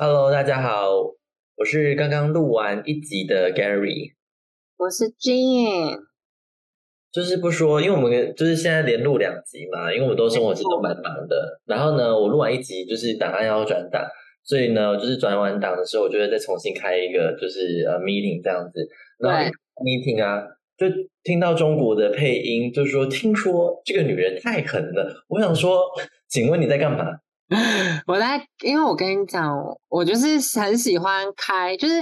Hello，大家好，我是刚刚录完一集的 Gary，我是 Jane。就是不说，因为我们就是现在连录两集嘛，因为我们都生活其实都蛮忙的。然后呢，我录完一集就是档案要转档，所以呢，就是转完档的时候，我就会再重新开一个就是呃 meeting 这样子。那 meeting 啊，就听到中国的配音，就是说听说这个女人太狠了。我想说，请问你在干嘛？我在，因为我跟你讲，我就是很喜欢开，就是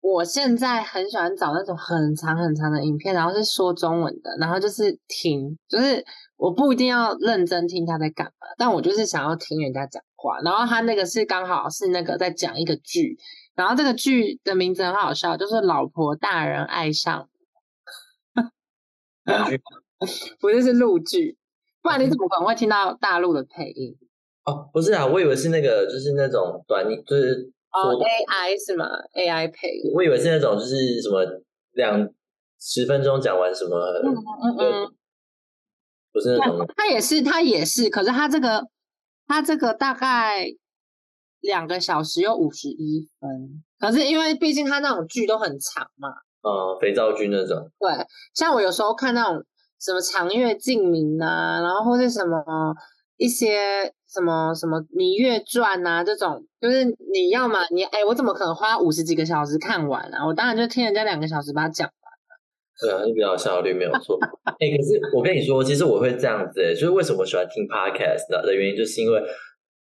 我现在很喜欢找那种很长很长的影片，然后是说中文的，然后就是听，就是我不一定要认真听他在干嘛，但我就是想要听人家讲话。然后他那个是刚好是那个在讲一个剧，然后这个剧的名字很好笑，就是《老婆大人爱上》，不就是陆剧？不然你怎么可能会听到大陆的配音？哦，不是啊，我以为是那个，就是那种短，就是哦，AI 是吗？AI 配，我以为是那种，就是什么两十分钟讲完什么，嗯嗯嗯，不是那种，他也是，他也是，可是他这个，他这个大概两个小时又五十一分，可是因为毕竟他那种剧都很长嘛，哦，肥皂剧那种，对，像我有时候看那种什么长月烬明啊，然后或是什么一些。什么什么《芈月传》啊，这种就是你要嘛，你哎，我怎么可能花五十几个小时看完啊？我当然就听人家两个小时把它讲完对啊，就比较效率没有错。哎，可是我跟你说，其实我会这样子，就是为什么喜欢听 podcast 的的原因，就是因为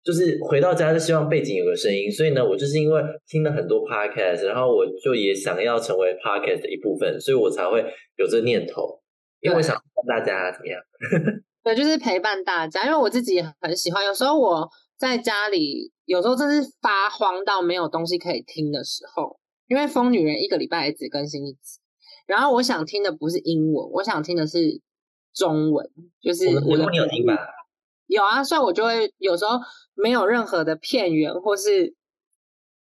就是回到家就希望背景有个声音，所以呢，我就是因为听了很多 podcast，然后我就也想要成为 podcast 的一部分，所以我才会有这念头，因为我想让大家怎么样。对，就是陪伴大家，因为我自己也很喜欢。有时候我在家里，有时候真是发慌到没有东西可以听的时候，因为疯女人一个礼拜只更新一次，然后我想听的不是英文，我想听的是中文，就是我的。你有听吧？有啊，所以我就会有时候没有任何的片源或是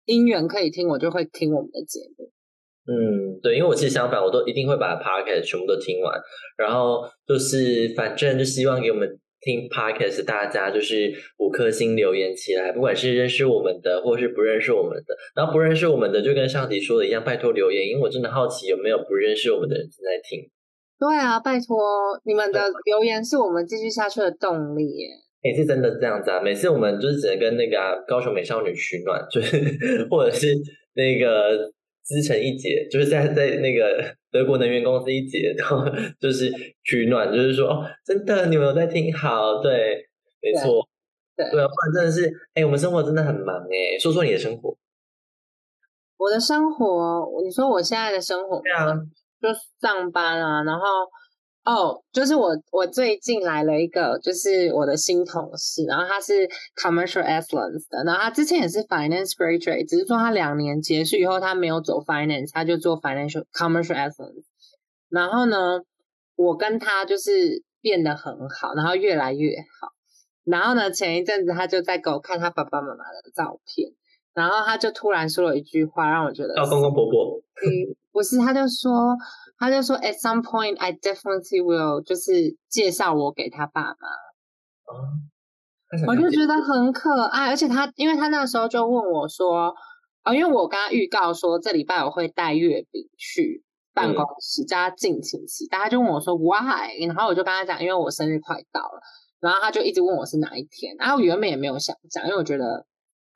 音源可以听，我就会听我们的节目。嗯，对，因为我其实相反，我都一定会把 podcast 全部都听完，然后就是反正就希望给我们听 podcast 大家就是五颗星留言起来，不管是认识我们的，或是不认识我们的，然后不认识我们的就跟上集说的一样，拜托留言，因为我真的好奇有没有不认识我们的人正在听。对啊，拜托你们的留言是我们继续下去的动力。哎，是真的这样子啊，每次我们就是只能跟那个高雄美少女取暖，就是 或者是那个。资成一节，就是在在那个德国能源公司一节，然后就是取暖，就是说哦，真的你们有在听？好，对，没错，对，对啊，不然真的是，哎，我们生活真的很忙哎。说说你的生活，我的生活，你说我现在的生活，对啊，就上班啊，然后。哦，就是我，我最近来了一个，就是我的新同事，然后他是 commercial excellence 的，然后他之前也是 finance graduate，只是说他两年结束以后，他没有走 finance，他就做 financial commercial excellence。然后呢，我跟他就是变得很好，然后越来越好。然后呢，前一阵子他就在给我看他爸爸妈妈的照片，然后他就突然说了一句话，让我觉得叫公公婆婆。嗯，不是，他就说。他就说，at some point I definitely will，就是介绍我给他爸妈。哦，我就觉得很可爱，而且他，因为他那时候就问我说，啊，因为我跟他预告说这礼拜我会带月饼去办公室，叫他敬请期待。他就问我说 why，然后我就跟他讲，因为我生日快到了，然后他就一直问我是哪一天，然后我原本也没有想讲，因为我觉得。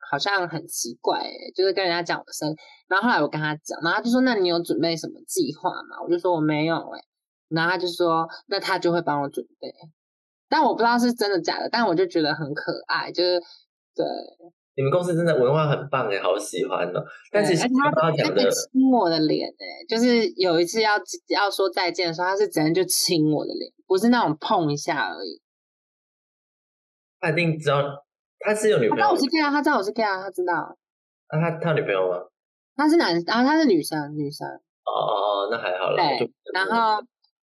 好像很奇怪，就是跟人家讲我的生日，然后后来我跟他讲，然后他就说：“那你有准备什么计划吗？”我就说：“我没有。”哎，然后他就说：“那他就会帮我准备。”但我不知道是真的假的，但我就觉得很可爱，就是对。你们公司真的文化很棒哎，好喜欢哦。但是他他讲的亲我的脸哎，就是有一次要要说再见的时候，他是直接就亲我的脸，不是那种碰一下而已。他一定知道。他是有女朋友，他知道我是 gay 啊，他知道我是 gay 啊，他知道。那他他女朋友吗？他是男，然后他是女生，女生。哦哦哦，那还好了。对，然后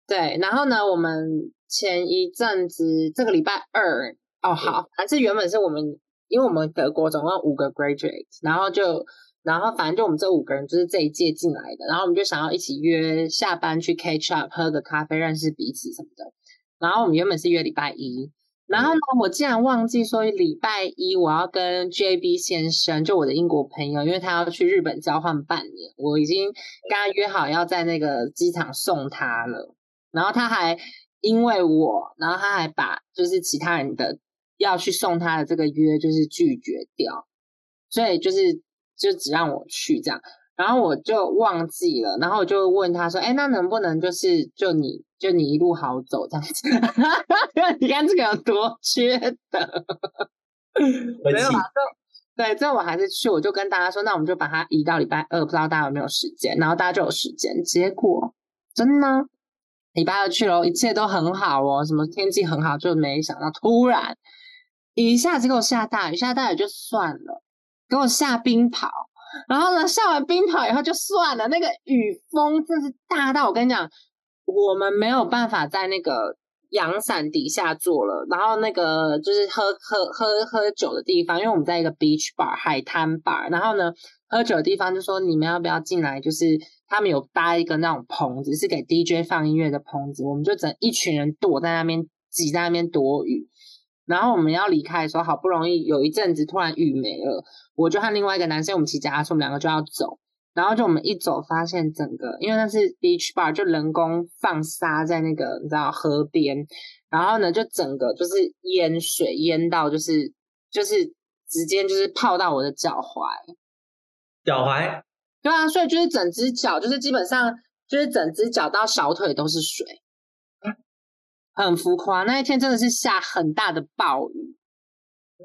对，然后呢，我们前一阵子这个礼拜二，哦好，还是原本是我们，因为我们德国总共五个 graduate，然后就，然后反正就我们这五个人就是这一届进来的，然后我们就想要一起约下班去 catch up，喝个咖啡，认识彼此什么的。然后我们原本是约礼拜一。然后呢，我竟然忘记说礼拜一我要跟 JB 先生，就我的英国朋友，因为他要去日本交换半年，我已经跟他约好要在那个机场送他了。然后他还因为我，然后他还把就是其他人的要去送他的这个约就是拒绝掉，所以就是就只让我去这样。然后我就忘记了，然后我就问他说：“哎，那能不能就是就你就你一路好走这样子？你看这个有多缺德？没有啊，这对这我还是去，我就跟大家说，那我们就把它移到礼拜二，不知道大家有没有时间？然后大家就有时间。结果真的吗？礼拜二去了，一切都很好哦，什么天气很好，就没想到突然一下子给我下大雨，下大雨就算了，给我下冰雹。”然后呢，下完冰雹以后就算了，那个雨风真是大到我跟你讲，我们没有办法在那个阳伞底下坐了。然后那个就是喝喝喝喝酒的地方，因为我们在一个 beach bar 海滩 bar。然后呢，喝酒的地方就说你们要不要进来？就是他们有搭一个那种棚子，是给 DJ 放音乐的棚子，我们就整一群人躲在那边，挤在那边躲雨。然后我们要离开的时候，好不容易有一阵子突然雨没了，我就和另外一个男生，我们骑脚踏车，我们两个就要走。然后就我们一走，发现整个因为那是 beach bar，就人工放沙在那个你知道河边，然后呢就整个就是淹水淹到就是就是直接就是泡到我的脚踝，脚踝，对啊，所以就是整只脚就是基本上就是整只脚到小腿都是水。很浮夸，那一天真的是下很大的暴雨，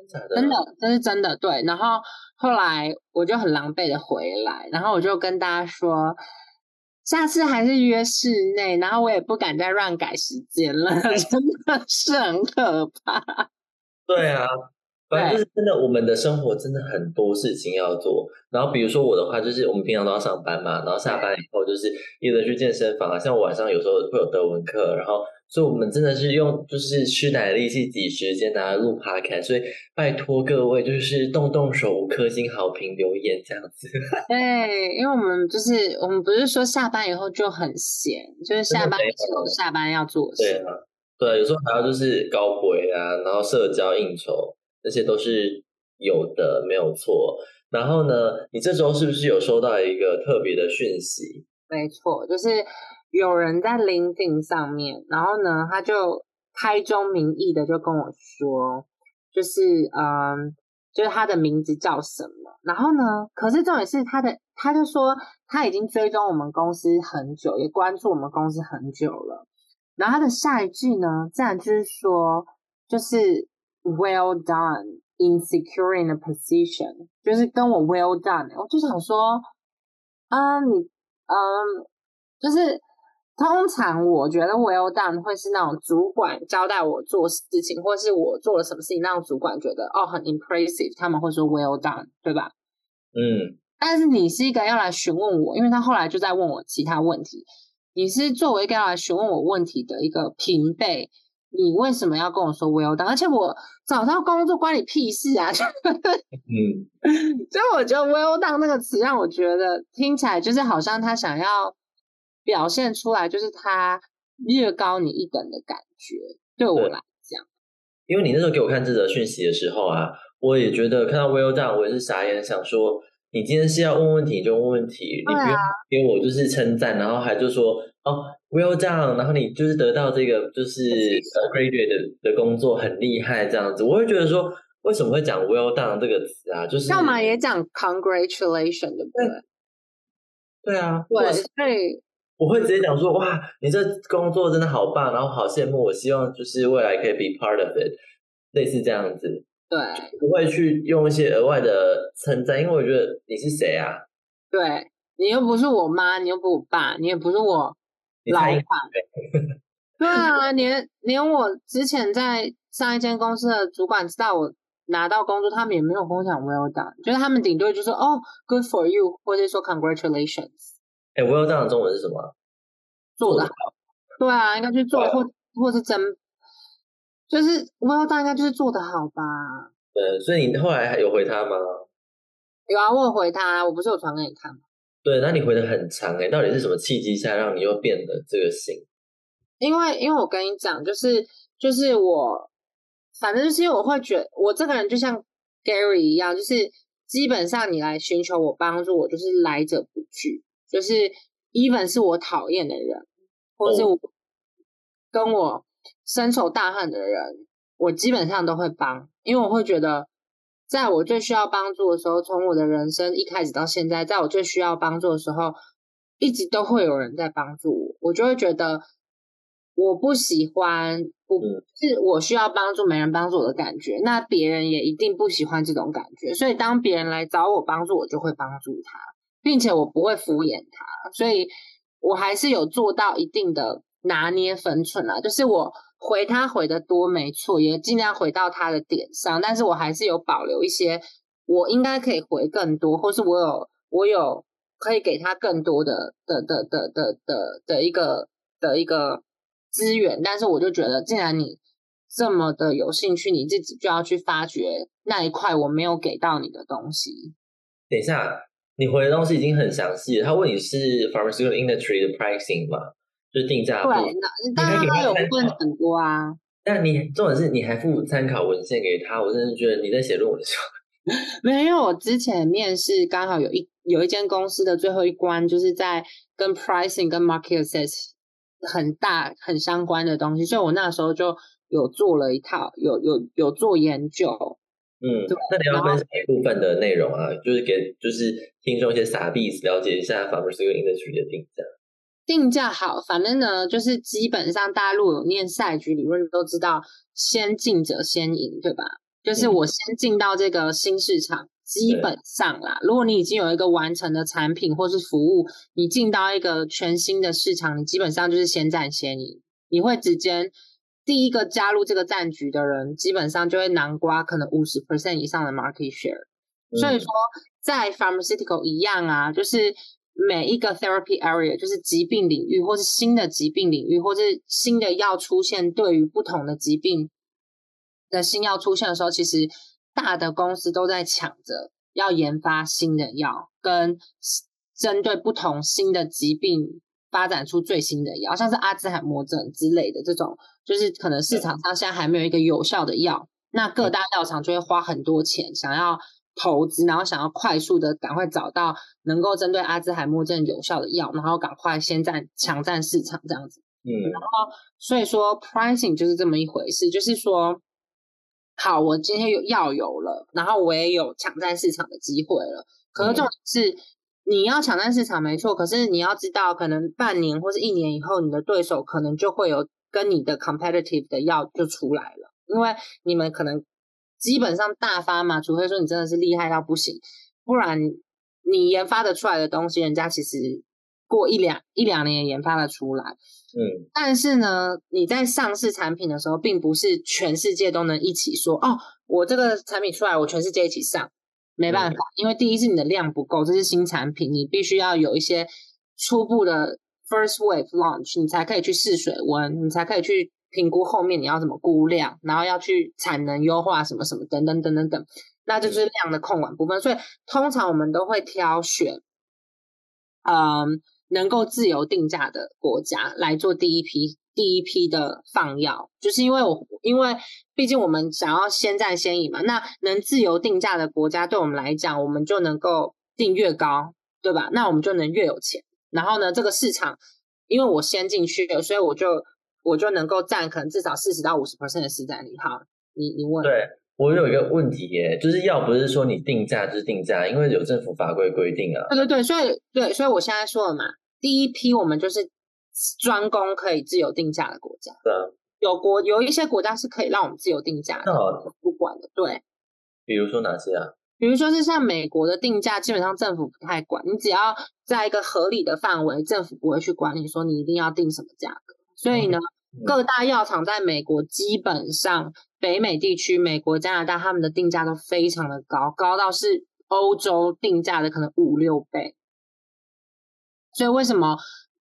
真的，这是真的。对，然后后来我就很狼狈的回来，然后我就跟大家说，下次还是约室内，然后我也不敢再乱改时间了，真的是很可怕。对啊。反正就是真的，我们的生活真的很多事情要做。然后比如说我的话，就是我们平常都要上班嘛，然后下班以后就是一直去健身房啊。像我晚上有时候会有德文课，然后所以我们真的是用就是吃奶力气挤时间拿来录 podcast。所以拜托各位，就是动动手五颗星好评留言这样子。对，因为我们就是我们不是说下班以后就很闲，就是下班有下班要做事。对啊，对，有时候还要就是高回啊，然后社交应酬。那些都是有的，没有错。然后呢，你这周是不是有收到一个特别的讯息？没错，就是有人在 LinkedIn 上面，然后呢，他就开宗明义的就跟我说，就是嗯，就是他的名字叫什么？然后呢，可是重点是他的，他就说他已经追踪我们公司很久，也关注我们公司很久了。然后他的下一句呢，自然就是说，就是。Well done in securing a position，就是跟我 Well done，我就想说，啊，你，嗯，就是通常我觉得 Well done 会是那种主管交代我做事情，或是我做了什么事情让主管觉得哦很 impressive，他们会说 Well done，对吧？嗯。但是你是一个要来询问我，因为他后来就在问我其他问题，你是作为一个要来询问我问题的一个平辈。你为什么要跟我说 well done？而且我找到工作关你屁事啊！嗯，所以我觉得 well done 那个词让我觉得听起来就是好像他想要表现出来，就是他略高你一等的感觉。对我来讲，因为你那时候给我看这则讯息的时候啊，我也觉得看到 well done，我也是傻眼，想说你今天是要问问题就问问题，你不用给我就是称赞，然后还就说。哦，well done，然后你就是得到这个就是 graduate 的的工作很厉害这样子，我会觉得说为什么会讲 well done 这个词啊？就是干嘛也讲 congratulation 对不对？对啊，对，所以我会直接讲说哇，你这工作真的好棒，然后好羡慕，我希望就是未来可以 be part of it，类似这样子。对，不会去用一些额外的称赞，因为我觉得你是谁啊？对你又不是我妈，你又不是我爸，你也不是我。老板，对啊，连连我之前在上一间公司的主管知道我拿到工作，他们也没有跟我讲 well done，就是他们顶多就说哦 good for you，或者说 congratulations。哎，well done 的中文是什么？做的好。对啊，应该去做或或是真，就是 well done 应该就是做的好吧？对，所以你后来还有回他吗？有啊，我有回他，我不是有传给你看吗？对，那你回的很长哎，到底是什么契机下让你又变得这个心？因为，因为我跟你讲，就是就是我反正就是因为我会觉得我这个人就像 Gary 一样，就是基本上你来寻求我帮助，我就是来者不拒。就是 even 是我讨厌的人，或者是我跟我深仇大恨的人，我基本上都会帮，因为我会觉得，在我最需要帮助的时候，从我的人生一开始到现在，在我最需要帮助的时候，一直都会有人在帮助我，我就会觉得。我不喜欢，不是我需要帮助，没人帮助我的感觉。那别人也一定不喜欢这种感觉。所以当别人来找我帮助，我就会帮助他，并且我不会敷衍他。所以我还是有做到一定的拿捏分寸啊，就是我回他回的多没错，也尽量回到他的点上，但是我还是有保留一些我应该可以回更多，或是我有我有可以给他更多的的的的的的的一个的一个。资源，但是我就觉得，既然你这么的有兴趣，你自己就要去发掘那一块我没有给到你的东西。等一下，你回的东西已经很详细了。他问你是 pharmaceutical industry 的 pricing 吗？就是定价。对，那当然他有问很多啊。但你重点是你还附参考文献给他，我真的觉得你在写论文的时候，没有，因为我之前面试刚好有一有一间公司的最后一关，就是在跟 pricing 跟 market access。很大很相关的东西，所以我那时候就有做了一套，有有有做研究。嗯，那你要分享一部分的内容啊，就是给就是听众一些傻逼了解一下 pharmaceutical industry 的定价。定价好，反正呢，就是基本上大陆有念赛局理论都知道，先进者先赢，对吧？就是我先进到这个新市场。基本上啦，如果你已经有一个完成的产品或是服务，你进到一个全新的市场，你基本上就是先占先赢。你会直接第一个加入这个战局的人，基本上就会南瓜可能五十 percent 以上的 market share。所以说，在 pharmaceutical 一样啊，就是每一个 therapy area，就是疾病领域或是新的疾病领域，或是新的药出现，对于不同的疾病的新药出现的时候，其实。大的公司都在抢着要研发新的药，跟针对不同新的疾病发展出最新的药，像是阿兹海默症之类的这种，就是可能市场上现在还没有一个有效的药，那各大药厂就会花很多钱想要投资，然后想要快速的赶快找到能够针对阿兹海默症有效的药，然后赶快先占抢占市场这样子。嗯，然后所以说 pricing 就是这么一回事，就是说。好，我今天有药有了，然后我也有抢占市场的机会了。可是重点是，你要抢占市场没错，可是你要知道，可能半年或是一年以后，你的对手可能就会有跟你的 competitive 的药就出来了，因为你们可能基本上大发嘛，除非说你真的是厉害到不行，不然你研发的出来的东西，人家其实过一两一两年研发的出来。嗯，但是呢，你在上市产品的时候，并不是全世界都能一起说哦，我这个产品出来，我全世界一起上，没办法，因为第一是你的量不够，这是新产品，你必须要有一些初步的 first wave launch，你才可以去试水温，你才可以去评估后面你要怎么估量，然后要去产能优化什么什么等等等等等，那就是量的控管部分。所以通常我们都会挑选，嗯。能够自由定价的国家来做第一批第一批的放药，就是因为我因为毕竟我们想要先占先赢嘛。那能自由定价的国家，对我们来讲，我们就能够定越高，对吧？那我们就能越有钱。然后呢，这个市场，因为我先进去了，所以我就我就能够占可能至少四十到五十 percent 的市占率。好，你你问。对我有一个问题耶，就是要不是说你定价就是定价，因为有政府法规规定啊。对对对，所以对，所以我现在说了嘛。第一批我们就是专攻可以自由定价的国家，对啊，有国有一些国家是可以让我们自由定价的，不管的，对。比如说哪些啊？比如说是像美国的定价，基本上政府不太管，你只要在一个合理的范围，政府不会去管你说你一定要定什么价格。所以呢，各大药厂在美国基本上北美地区，美国、加拿大他们的定价都非常的高，高到是欧洲定价的可能五六倍。所以为什么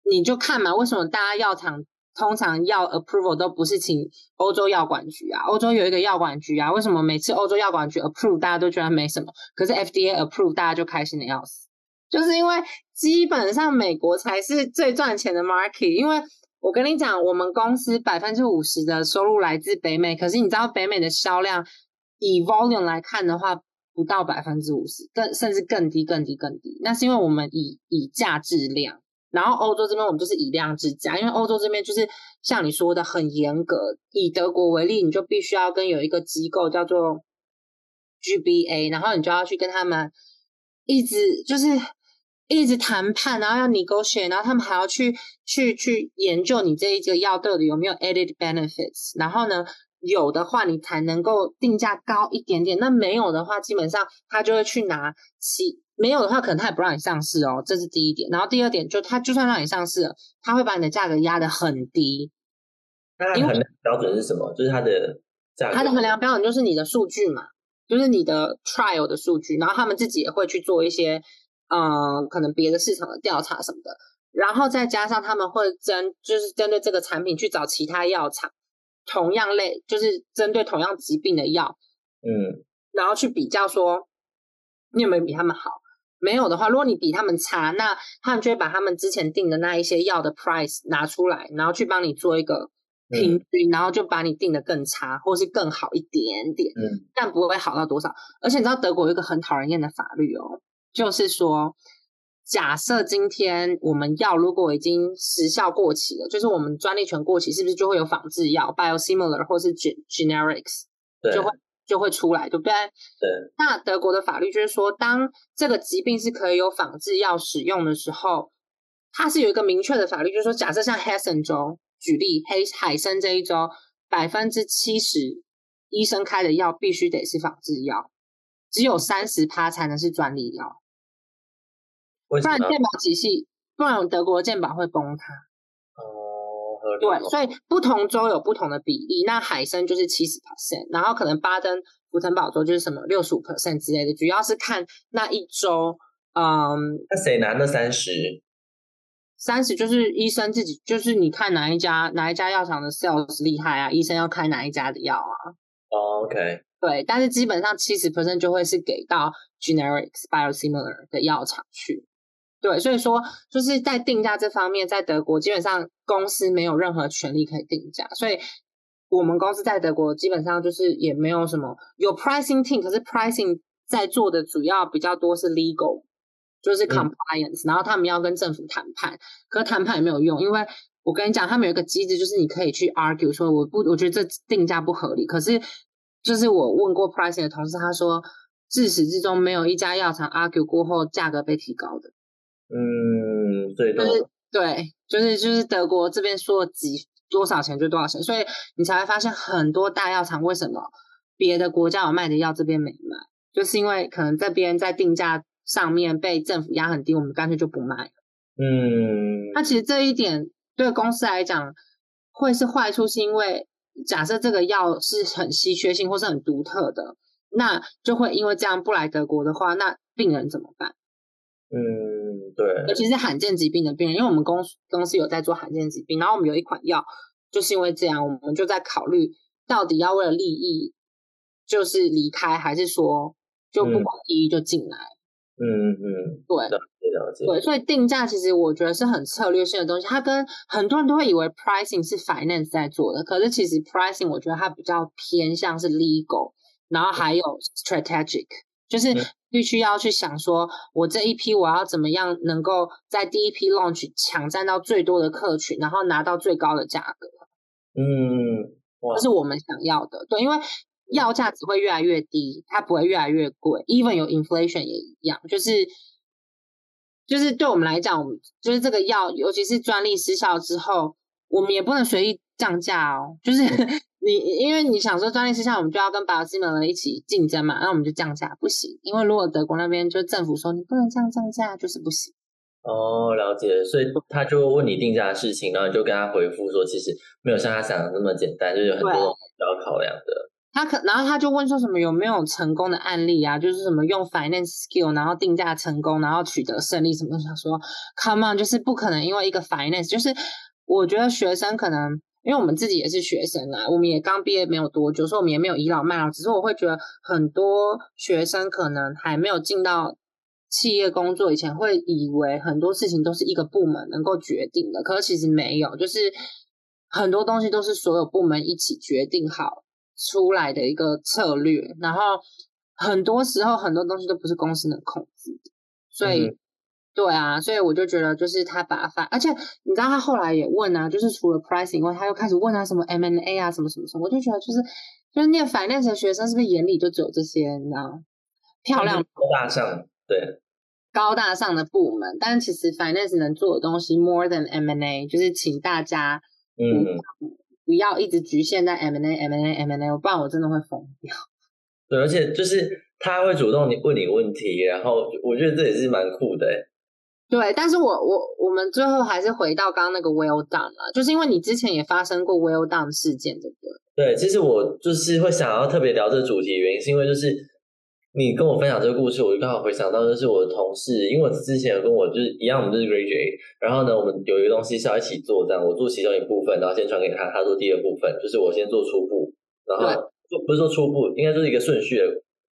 你就看嘛？为什么大家药厂通常要 approval 都不是请欧洲药管局啊？欧洲有一个药管局啊？为什么每次欧洲药管局 approve 大家都觉得没什么，可是 FDA approve 大家就开心的要死？就是因为基本上美国才是最赚钱的 market，因为我跟你讲，我们公司百分之五十的收入来自北美，可是你知道北美的销量以 volume 来看的话，不到百分之五十，更甚至更低、更低、更低。那是因为我们以以价质量，然后欧洲这边我们就是以量制价，因为欧洲这边就是像你说的很严格。以德国为例，你就必须要跟有一个机构叫做 GBA，然后你就要去跟他们一直就是。一直谈判，然后要 negotiate，然后他们还要去去去研究你这一个药到底有没有 added benefits，然后呢，有的话你才能够定价高一点点，那没有的话，基本上他就会去拿其没有的话，可能他也不让你上市哦，这是第一点。然后第二点，就他就算让你上市了，他会把你的价格压得很低。那衡量标准是什么？就是它的价，它的衡量标准就是你的数据嘛，就是你的 trial 的数据，然后他们自己也会去做一些。嗯，可能别的市场的调查什么的，然后再加上他们会针，就是针对这个产品去找其他药厂，同样类，就是针对同样疾病的药，嗯，然后去比较说你有没有比他们好，没有的话，如果你比他们差，那他们就会把他们之前定的那一些药的 price 拿出来，然后去帮你做一个平均，然后就把你定的更差，或是更好一点点，嗯，但不会好到多少。而且你知道德国有一个很讨人厌的法律哦。就是说，假设今天我们药如果已经时效过期了，就是我们专利权过期，是不是就会有仿制药 （biosimilar） 或是 generics 就会就会出来，对不对？对。那德国的法律就是说，当这个疾病是可以有仿制药使用的时候，它是有一个明确的法律，就是说，假设像 Hessen 州举例，黑海参这一周百分之七十医生开的药必须得是仿制药，只有三十趴才能是专利药。不然健保体系，不然德国健保会崩塌。哦，对，所以不同州有不同的比例。那海参就是七十 percent，然后可能巴登福腾堡州就是什么六十五 percent 之类的，主要是看那一周。嗯，那谁拿那三十？三十就是医生自己，就是你看哪一家哪一家药厂的 sales 厉害啊，医生要开哪一家的药啊。哦，OK。对，但是基本上七十 percent 就会是给到 generics biosimilar 的药厂去。对，所以说就是在定价这方面，在德国基本上公司没有任何权利可以定价，所以我们公司在德国基本上就是也没有什么有 pricing team，可是 pricing 在做的主要比较多是 legal，就是 compliance，然后他们要跟政府谈判，可是谈判也没有用，因为我跟你讲，他们有一个机制，就是你可以去 argue 说我不，我觉得这定价不合理，可是就是我问过 pricing 的同事，他说自始至终没有一家药厂 argue 过后价格被提高的。嗯，对，就是对，就是就是德国这边说几多少钱就多少钱，所以你才会发现很多大药厂为什么别的国家有卖的药这边没卖，就是因为可能这边在定价上面被政府压很低，我们干脆就不卖了。嗯，那其实这一点对公司来讲会是坏处，是因为假设这个药是很稀缺性或是很独特的，那就会因为这样不来德国的话，那病人怎么办？嗯，对，尤其是罕见疾病的病人，因为我们公公司有在做罕见疾病，然后我们有一款药，就是因为这样，我们就在考虑到底要为了利益，就是离开，还是说就不管利益就进来。嗯嗯，对，了解了解。对，所以定价其实我觉得是很策略性的东西，它跟很多人都会以为 pricing 是 finance 在做的，可是其实 pricing 我觉得它比较偏向是 legal，然后还有 strategic，就是。必须要去想说，我这一批我要怎么样能够在第一批 launch 抢占到最多的客群，然后拿到最高的价格。嗯，这是我们想要的。对，因为药价只会越来越低，它不会越来越贵。Even 有 inflation 也一样，就是就是对我们来讲，我们就是这个药，尤其是专利失效之后，我们也不能随意降价哦。就是你因为你想说专利失效，我们就要跟 Biosimilar 一起竞争嘛，那我们就降价不行，因为如果德国那边就政府说你不能这样降价，就是不行。哦，了解，所以他就问你定价的事情，然后你就跟他回复说，其实没有像他想的那么简单，就是有很多需要考量的。他可，然后他就问说什么有没有成功的案例啊？就是什么用 finance skill，然后定价成功，然后取得胜利什么？想说，come on，就是不可能，因为一个 finance，就是我觉得学生可能。因为我们自己也是学生啊，我们也刚毕业没有多久，所以我们也没有倚老卖老。只是我会觉得很多学生可能还没有进到企业工作以前会以为很多事情都是一个部门能够决定的，可是其实没有，就是很多东西都是所有部门一起决定好出来的一个策略，然后很多时候很多东西都不是公司能控制的，所以对啊，所以我就觉得就是他把反，而且你知道他后来也问啊，就是除了 pricing 以外，他又开始问他什么 M N A 啊，什么什么什么，我就觉得就是就是念 finance 的学生是不是眼里就只有这些，你知道漂亮高大上，对。高大上的部门，但其实 finance 能做的东西 more than M and A，就是请大家嗯不要一直局限在 M and A M and A M and A，不然我真的会疯掉。对，而且就是他会主动你问你问题，然后我觉得这也是蛮酷的。对，但是我我我们最后还是回到刚刚那个 well done 啊，就是因为你之前也发生过 well done 事件，对不对？对，其实我就是会想要特别聊这个主题，原因是因为就是。你跟我分享这个故事，我就刚好回想到，就是我的同事，因为我之前有跟我就是一样，我们就是 graduate，然后呢，我们有一个东西是要一起做，这样我做其中一部分，然后先传给他，他做第二部分，就是我先做初步，然后做不是说初步，应该就是一个顺序的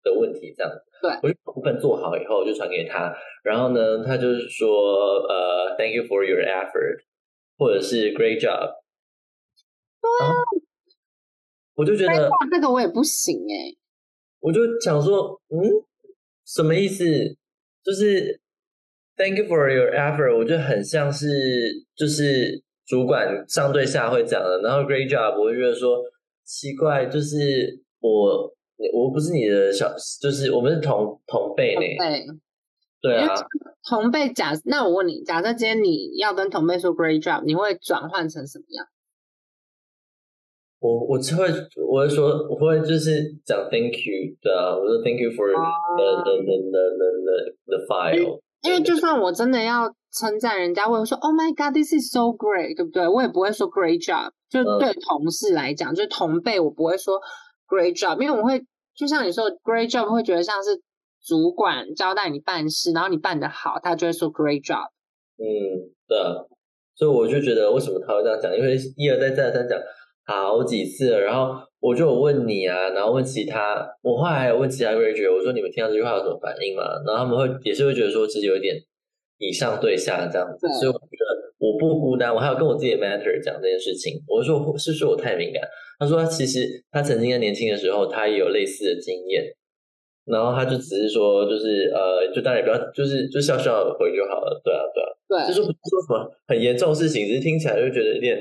的问题，这样子。对，我就把部分做好以后就传给他，然后呢，他就是说，呃，thank you for your effort，或者是 great job。对啊，我就觉得这个我也不行哎。我就想说，嗯，什么意思？就是 Thank you for your effort，我觉得很像是就是主管上对下会讲的。然后 Great job，我就觉得说奇怪，就是我我不是你的小，就是我们是同同辈呢。对，对啊，同辈假那我问你，假设今天你要跟同辈说 Great job，你会转换成什么样？我我就会我会说我会就是讲 thank you 对啊，我说 thank you for the the the the the the file。因为就算我真的要称赞人家，我会说 Oh my God, this is so great，对不对？我也不会说 great job。就对同事来讲，就是同辈，我不会说 great job，因为我会就像你说 great job，会觉得像是主管交代你办事，然后你办得好，他就会说 great job。嗯，对。所以我就觉得为什么他会这样讲？因为一而再再而三讲。好几次了，然后我就有问你啊，然后问其他，我后来还有问其他 graduate，我说你们听到这句话有什么反应吗？然后他们会也是会觉得说自己有点以上对下这样子，所以我觉得我不孤单，我还有跟我自己的 matter 讲这件事情，我说是不是我太敏感？他说其实他曾经在年轻的时候他也有类似的经验，然后他就只是说就是呃，就当然不要就是就笑笑回就好了，对啊对啊，对，就是不说什么很严重的事情，只是听起来就觉得有点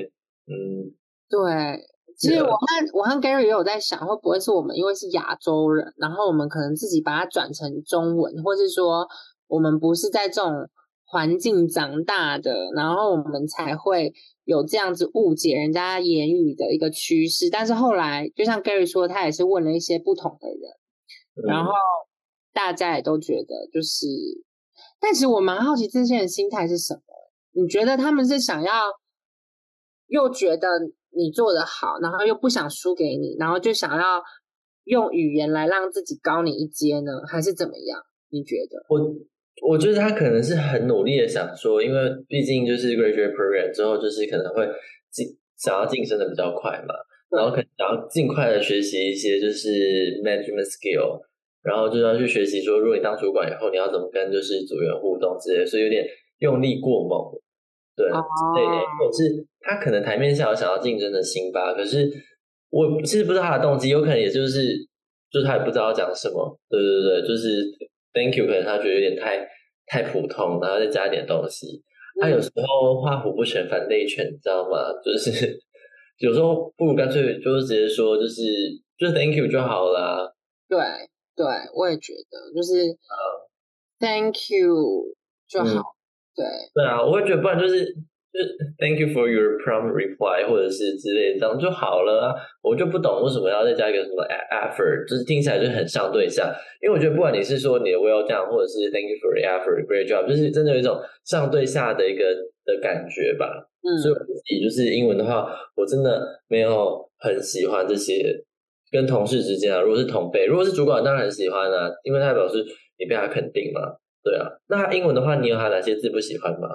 嗯。对，其实我和我和 Gary 也有在想，会不会是我们因为是亚洲人，然后我们可能自己把它转成中文，或是说我们不是在这种环境长大的，然后我们才会有这样子误解人家言语的一个趋势。但是后来，就像 Gary 说，他也是问了一些不同的人，然后大家也都觉得就是，但其实我蛮好奇这些人心态是什么？你觉得他们是想要又觉得？你做的好，然后又不想输给你，然后就想要用语言来让自己高你一阶呢，还是怎么样？你觉得？我我觉得他可能是很努力的想说，因为毕竟就是 graduate program 之后，就是可能会进想要晋升的比较快嘛，然后可能想要尽快的学习一些就是 management skill，然后就要去学习说，如果你当主管以后，你要怎么跟就是组员互动之类，所以有点用力过猛。对，对，或者是他可能台面下有想要竞争的心吧，可是我其实不知道他的动机，有可能也就是，就是他也不知道讲什么。对对对，就是 Thank you，可能他觉得有点太太普通，然后再加一点东西。他有时候画虎不成反类犬，你知道吗？就是 有时候不如干脆就是直接说，就是就是 Thank you 就好啦。对对，我也觉得，就是 Thank you 就好。对对啊，我会觉得不然就是就 是 Thank you for your prompt reply 或者是之类这样就好了。啊我就不懂为什么要再加一个什么 effort，就是听起来就很上对下。因为我觉得不管你是说你的 well done，或者是 Thank you for the effort，great job，就是真的有一种上对下的一个的感觉吧。嗯，所以我自己就是英文的话，我真的没有很喜欢这些跟同事之间啊。如果是同辈，如果是主管，当然很喜欢啊，因为他表示你被他肯定嘛。对啊，那英文的话，你有他哪些字不喜欢吗？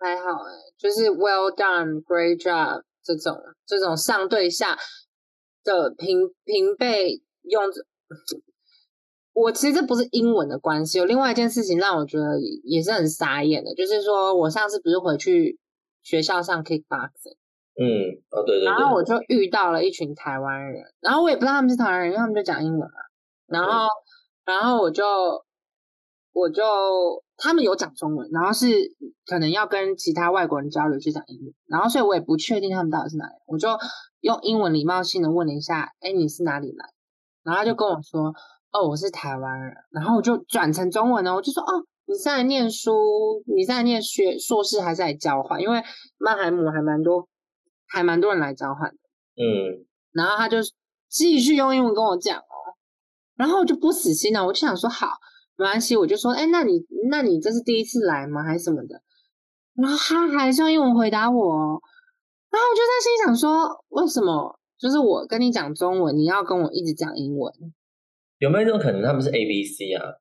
还好哎，就是 well done, great job 这种这种上对下的平平辈用我其实这不是英文的关系，有另外一件事情让我觉得也是很傻眼的，就是说我上次不是回去学校上 kickboxing，嗯，哦对对，然后我。就遇到了一群台湾人，然后我也不知道他们是台湾人，因为他们就讲英文嘛，然后然后我就我就他们有讲中文，然后是可能要跟其他外国人交流就讲英文，然后所以我也不确定他们到底是哪里，我就用英文礼貌性的问了一下，哎，你是哪里来？然后他就跟我说。哦，我是台湾人，然后我就转成中文了，我就说哦，你是在念书，你在念学硕士还是在交换？因为曼海姆还蛮多，还蛮多人来交换的。嗯，然后他就继续用英文跟我讲哦，然后我就不死心了，我就想说好，没关系，我就说，哎，那你那你这是第一次来吗？还是什么的？然后他还是用英文回答我，然后我就在心想说，为什么就是我跟你讲中文，你要跟我一直讲英文？有没有这种可能？他们是 A B C 啊？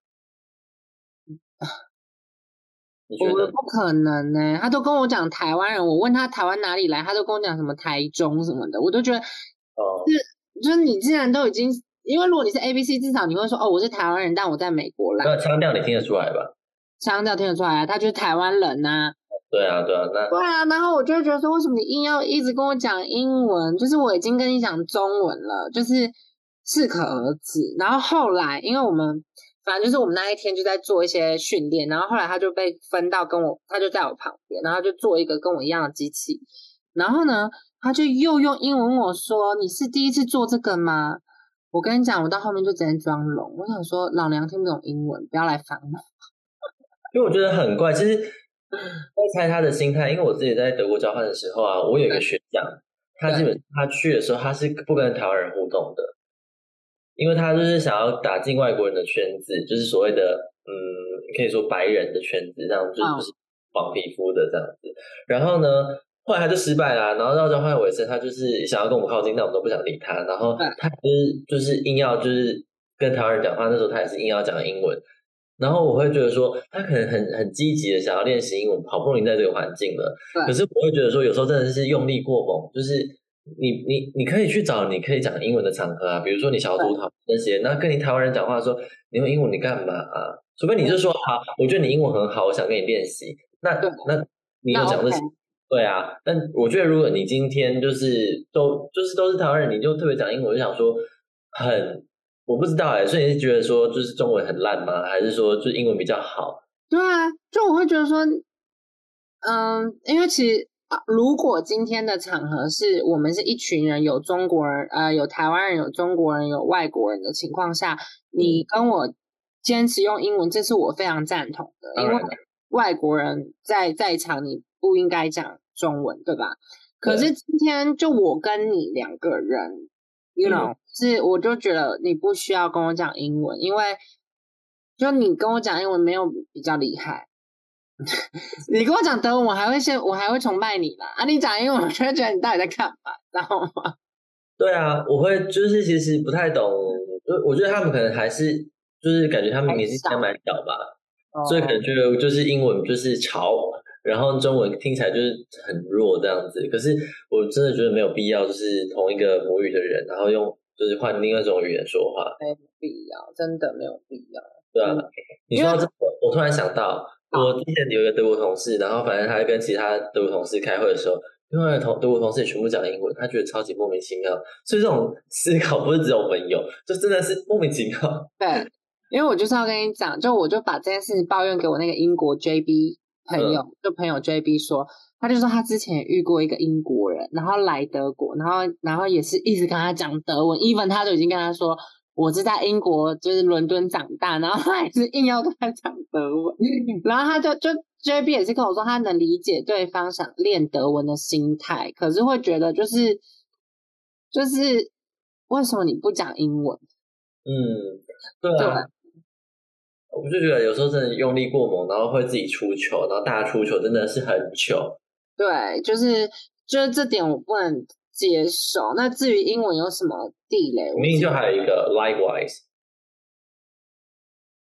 我觉得？不可能呢？他都跟我讲台湾人，我问他台湾哪里来，他都跟我讲什么台中什么的，我都觉得哦，就是就是你既然都已经，因为如果你是 A B C，至少你会说哦，我是台湾人，但我在美国啦。那腔调你听得出来吧？腔调听得出来啊，他就是台湾人呐。对啊，对啊，那对啊，然后我就会觉得说，为什么你硬要一直跟我讲英文？就是我已经跟你讲中文了，就是。适可而止，然后后来，因为我们反正就是我们那一天就在做一些训练，然后后来他就被分到跟我，他就在我旁边，然后就做一个跟我一样的机器，然后呢，他就又用英文问我说：“你是第一次做这个吗？”我跟你讲，我到后面就直接装聋，我想说老娘听不懂英文，不要来烦我。因为我觉得很怪，其实在猜他的心态，因为我自己在德国交换的时候啊，我有一个学长，他基本他去的时候他是不跟台湾人互动的。因为他就是想要打进外国人的圈子，就是所谓的嗯，可以说白人的圈子，这样就是黄皮肤的这样子。然后呢，后来他就失败了。然后到交换尾声，他就是想要跟我们靠近，但我们都不想理他。然后他就是就是硬要就是跟台湾人讲话，那时候他也是硬要讲英文。然后我会觉得说，他可能很很积极的想要练习英文，好不容易在这个环境了。可是我会觉得说，有时候真的是用力过猛，就是。你你你可以去找你可以讲英文的场合啊，比如说你小组讨那些，那跟你台湾人讲话说你用英文你干嘛啊？除非你就说好，我觉得你英文很好，我想跟你练习。那那你有讲这些？对啊。但我觉得如果你今天就是都就是都是台湾人，你就特别讲英文，我就想说很我不知道哎，所以你是觉得说就是中文很烂吗？还是说就英文比较好？对啊，就我会觉得说，嗯，因为其实。啊，如果今天的场合是我们是一群人，有中国人，呃，有台湾人，有中国人，有外国人的情况下，你跟我坚持用英文，这是我非常赞同的。因为外国人在在场，你不应该讲中文，对吧？可是今天就我跟你两个人，you know，是我就觉得你不需要跟我讲英文，因为就你跟我讲英文没有比较厉害。你跟我讲德文，我还会先，我还会崇拜你啦。啊，你讲英文，我就会觉得你到底在干嘛，知道吗？对啊，我会就是其实不太懂，我我觉得他们可能还是就是感觉他们年纪还蛮小吧，所以可能觉得就是英文就是潮，然后中文听起来就是很弱这样子。可是我真的觉得没有必要，就是同一个母语的人，然后用就是换另外一种语言说话，没必要，真的没有必要。对啊，你说到这个，我突然想到。我之前有一个德国同事，然后反正他跟其他德国同事开会的时候，另外同德国同事也全部讲英文，他觉得超级莫名其妙。所以这种思考不是只有我们有，就真的是莫名其妙。对，因为我就是要跟你讲，就我就把这件事情抱怨给我那个英国 JB 朋友，就朋友 JB 说，他就说他之前遇过一个英国人，然后来德国，然后然后也是一直跟他讲德文，even 他都已经跟他说。我是在英国，就是伦敦长大，然后他还是硬要跟他讲德文，然后他就就 J B 也是跟我说，他能理解对方想练德文的心态，可是会觉得就是就是为什么你不讲英文？嗯，对啊，我就觉得有时候真的用力过猛，然后会自己出球，然后大家出球真的是很糗。对，就是就是这点我不能。接受。那至于英文有什么地雷？明明就还有一个 likewise，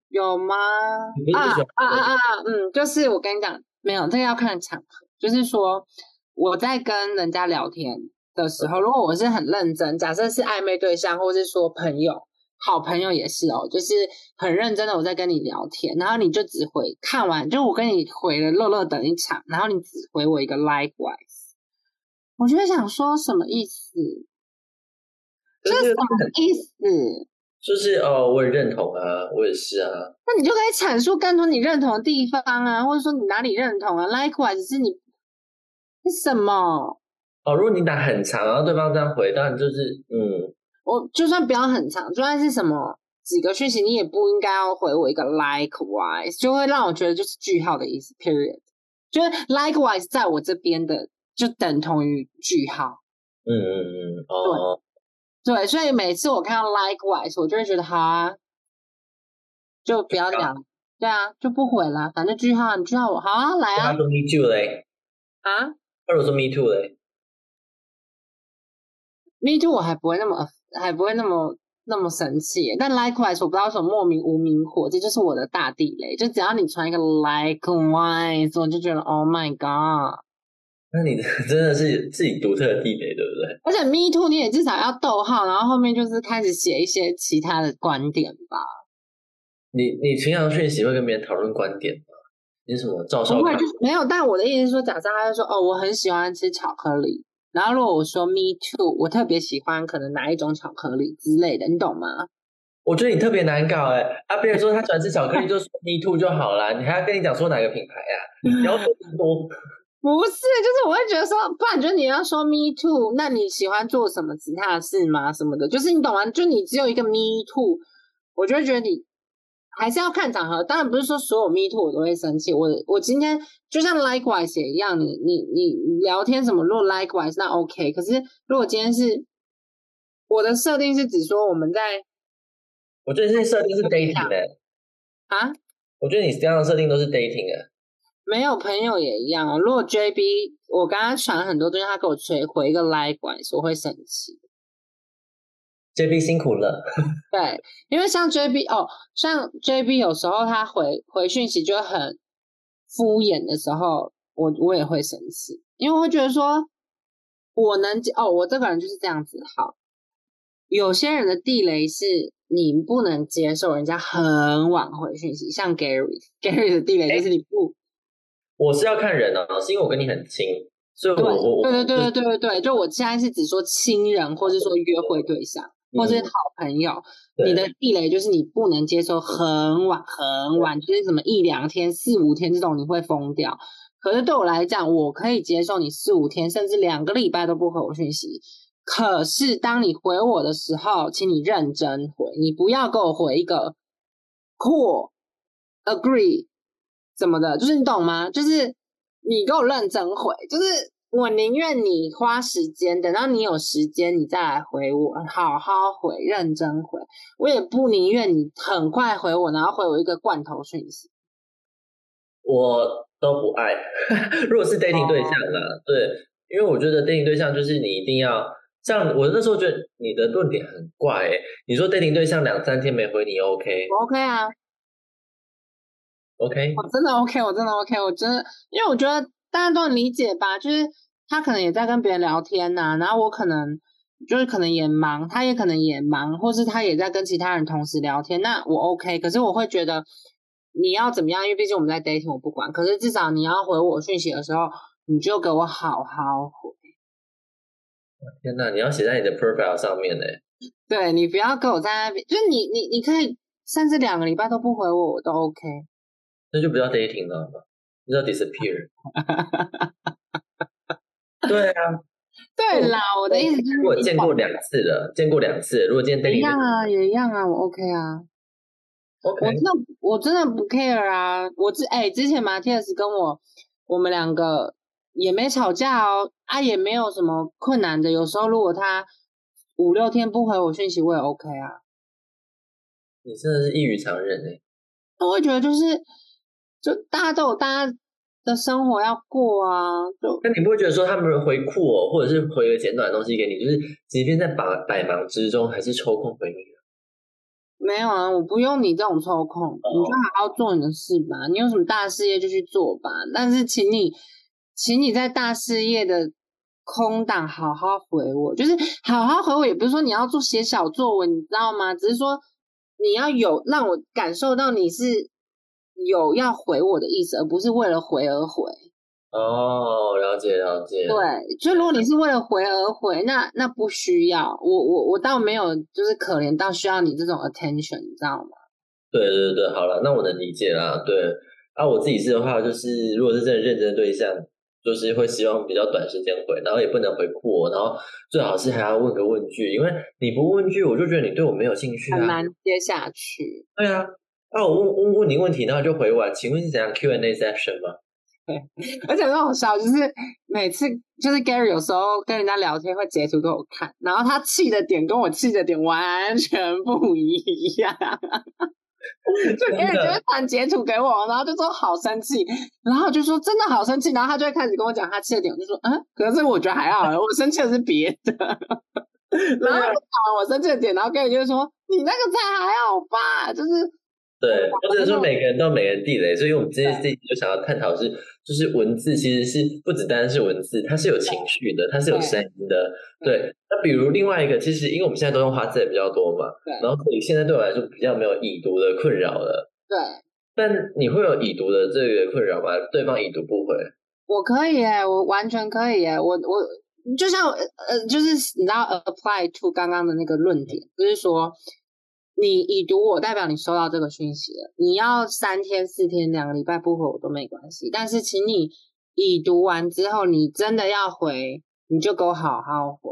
有吗？啊啊啊啊！嗯，就是我跟你讲，没有，这个要看场合。就是说，我在跟人家聊天的时候，如果我是很认真，假设是暧昧对象，或是说朋友，好朋友也是哦，就是很认真的我在跟你聊天，然后你就只回看完，就我跟你回了乐乐等一场，然后你只回我一个 likewise，我就想说什么意思？这是什么意思？就是哦，我也认同啊，我也是啊。那你就可以阐述更多你认同的地方啊，或者说你哪里认同啊？likewise 是你是什么？哦，如果你打很长，然后对方这样回，当然就是嗯。我就算不要很长，就算是什么几个讯息，你也不应该要回我一个 likewise，就会让我觉得就是句号的意思。Period，就是 likewise 在我这边的就等同于句号。嗯嗯嗯，哦，对，所以每次我看到 likewise，我就会觉得好啊，就不要讲，对啊，就不回了，反正句号，你句号我好啊，来啊。他说 me too 嘞？啊？他说 me too 嘞？me too 我还不会那么。还不会那么那么神气，但 likewise 我不知道什么莫名无名火，这就是我的大地雷。就只要你传一个 likewise，我就觉得 Oh my god！那你真的是自己独特的地雷，对不对？而且 me too 你也至少要逗号，然后后面就是开始写一些其他的观点吧。你你平常讯息会跟别人讨论观点吗？你什么赵少？不会，就没有。但我的意思是说，假设他就说哦，我很喜欢吃巧克力。然后如果我说 me too，我特别喜欢可能哪一种巧克力之类的，你懂吗？我觉得你特别难搞哎！啊，别人说他喜欢吃巧克力，就说 me too 就好了，你还要跟你讲说哪个品牌呀？你要 多多？不是，就是我会觉得说，不然就你要说 me too，那你喜欢做什么其他的事吗？什么的，就是你懂吗？就你只有一个 me too，我就会觉得你。还是要看场合，当然不是说所有 me too 我都会生气。我我今天就像 likewise 一样，你你你聊天什么，如果 likewise 那 OK。可是如果今天是我的设定是指说我们在，我觉得这设定是 dating 的啊。我觉得你这样的设定都是 dating 的，没有朋友也一样哦。如果 JB 我刚刚传很多东西，他给我回回一个 likewise，我会生气。JB 辛苦了，对，因为像 JB 哦，像 JB 有时候他回回讯息就很敷衍的时候，我我也会生气，因为我会觉得说，我能哦，我这个人就是这样子。好，有些人的地雷是你不能接受人家很晚回讯息，像 Gary，Gary 的地雷就是你不，我是要看人啊，是因为我跟你很亲，所以我我对对对对对对对，就我现在是只说亲人，或者说约会对象。或是好朋友，你的地雷就是你不能接受很晚很晚，就是什么一两天、四五天这种，你会疯掉。可是对我来讲，我可以接受你四五天，甚至两个礼拜都不回我讯息。可是当你回我的时候，请你认真回，你不要给我回一个 cool、agree 怎么的，就是你懂吗？就是你给我认真回，就是。我宁愿你花时间，等到你有时间，你再来回我，好好回，认真回。我也不宁愿你很快回我，然后回我一个罐头讯息。我都不爱。如果是 dating 对象啦，对，因为我觉得 dating 对象就是你一定要像我那时候觉得你的论点很怪，哎，你说 dating 对象两三天没回你，OK？我 OK 啊，OK，我真的 OK，我真的 OK，我真的，因为我觉得。大家都能理解吧？就是他可能也在跟别人聊天呐，然后我可能就是可能也忙，他也可能也忙，或是他也在跟其他人同时聊天。那我 OK，可是我会觉得你要怎么样？因为毕竟我们在 dating，我不管。可是至少你要回我讯息的时候，你就给我好好回。天哪，你要写在你的 profile 上面呢？对你不要跟我在那边，就是你你你可以甚至两个礼拜都不回我，我都 OK。那就不要 dating 了。要 disappear，对啊，对啦，我的意思就是我见过两次了，见过两次。如果今天一样啊，也一样啊，我 OK 啊我真的我真的不 care 啊，我之哎之前马蒂斯跟我我们两个也没吵架哦，啊也没有什么困难的。有时候如果他五六天不回我讯息，我也 OK 啊。你真的是异于常人哎，我会觉得就是就大家都有大家。的生活要过啊，就那你不会觉得说他们回酷哦，或者是回个简短的东西给你，就是即便在百百忙之中，还是抽空回你没有啊，我不用你这种抽空，你就好好做你的事吧。你有什么大事业就去做吧。但是，请你，请你在大事业的空档好好回我，就是好好回我。也不是说你要做写小作文，你知道吗？只是说你要有让我感受到你是有要回我的意思，而不是为了回而回。哦，了解了解。对，就如果你是为了回而回，那那不需要。我我我倒没有，就是可怜到需要你这种 attention，你知道吗？对对对，好了，那我能理解啦。对，啊，我自己是的话，就是如果是真的认真的对象，就是会希望比较短时间回，然后也不能回过，然后最好是还要问个问句，因为你不问句，我就觉得你对我没有兴趣啊。很难接下去。对啊，啊，我问问问你问题，然后就回完，请问是怎样 Q&A section 吗？对，而且很好笑，就是每次就是 Gary 有时候跟人家聊天会截图给我看，然后他气的点跟我气的点完全不一样，就 Gary 就会传截图给我，然后就说好生气，然后就说真的好生气，然后他就会开始跟我讲他气的点，我就说嗯，可是我觉得还好，我生气的是别的，然后讲完我生气的点，然后 Gary 就会说你那个菜还好吧，就是。对，或者说每个人都有每个人地雷，所以我们这些这就想要探讨是，就是文字其实是不只单单是文字，它是有情绪的，它是有声音的。对，那比如另外一个，其实因为我们现在都用花字也比较多嘛，对，然后所以现在对我来说比较没有已读的困扰了。对，但你会有已读的这个困扰吗？对方已读不回？我可以耶，我完全可以耶，我我就像呃，就是你知道 apply to 刚刚的那个论点，就是说。你已读我，代表你收到这个讯息了。你要三天、四天、两个礼拜不回我都没关系。但是，请你已读完之后，你真的要回，你就给我好好回。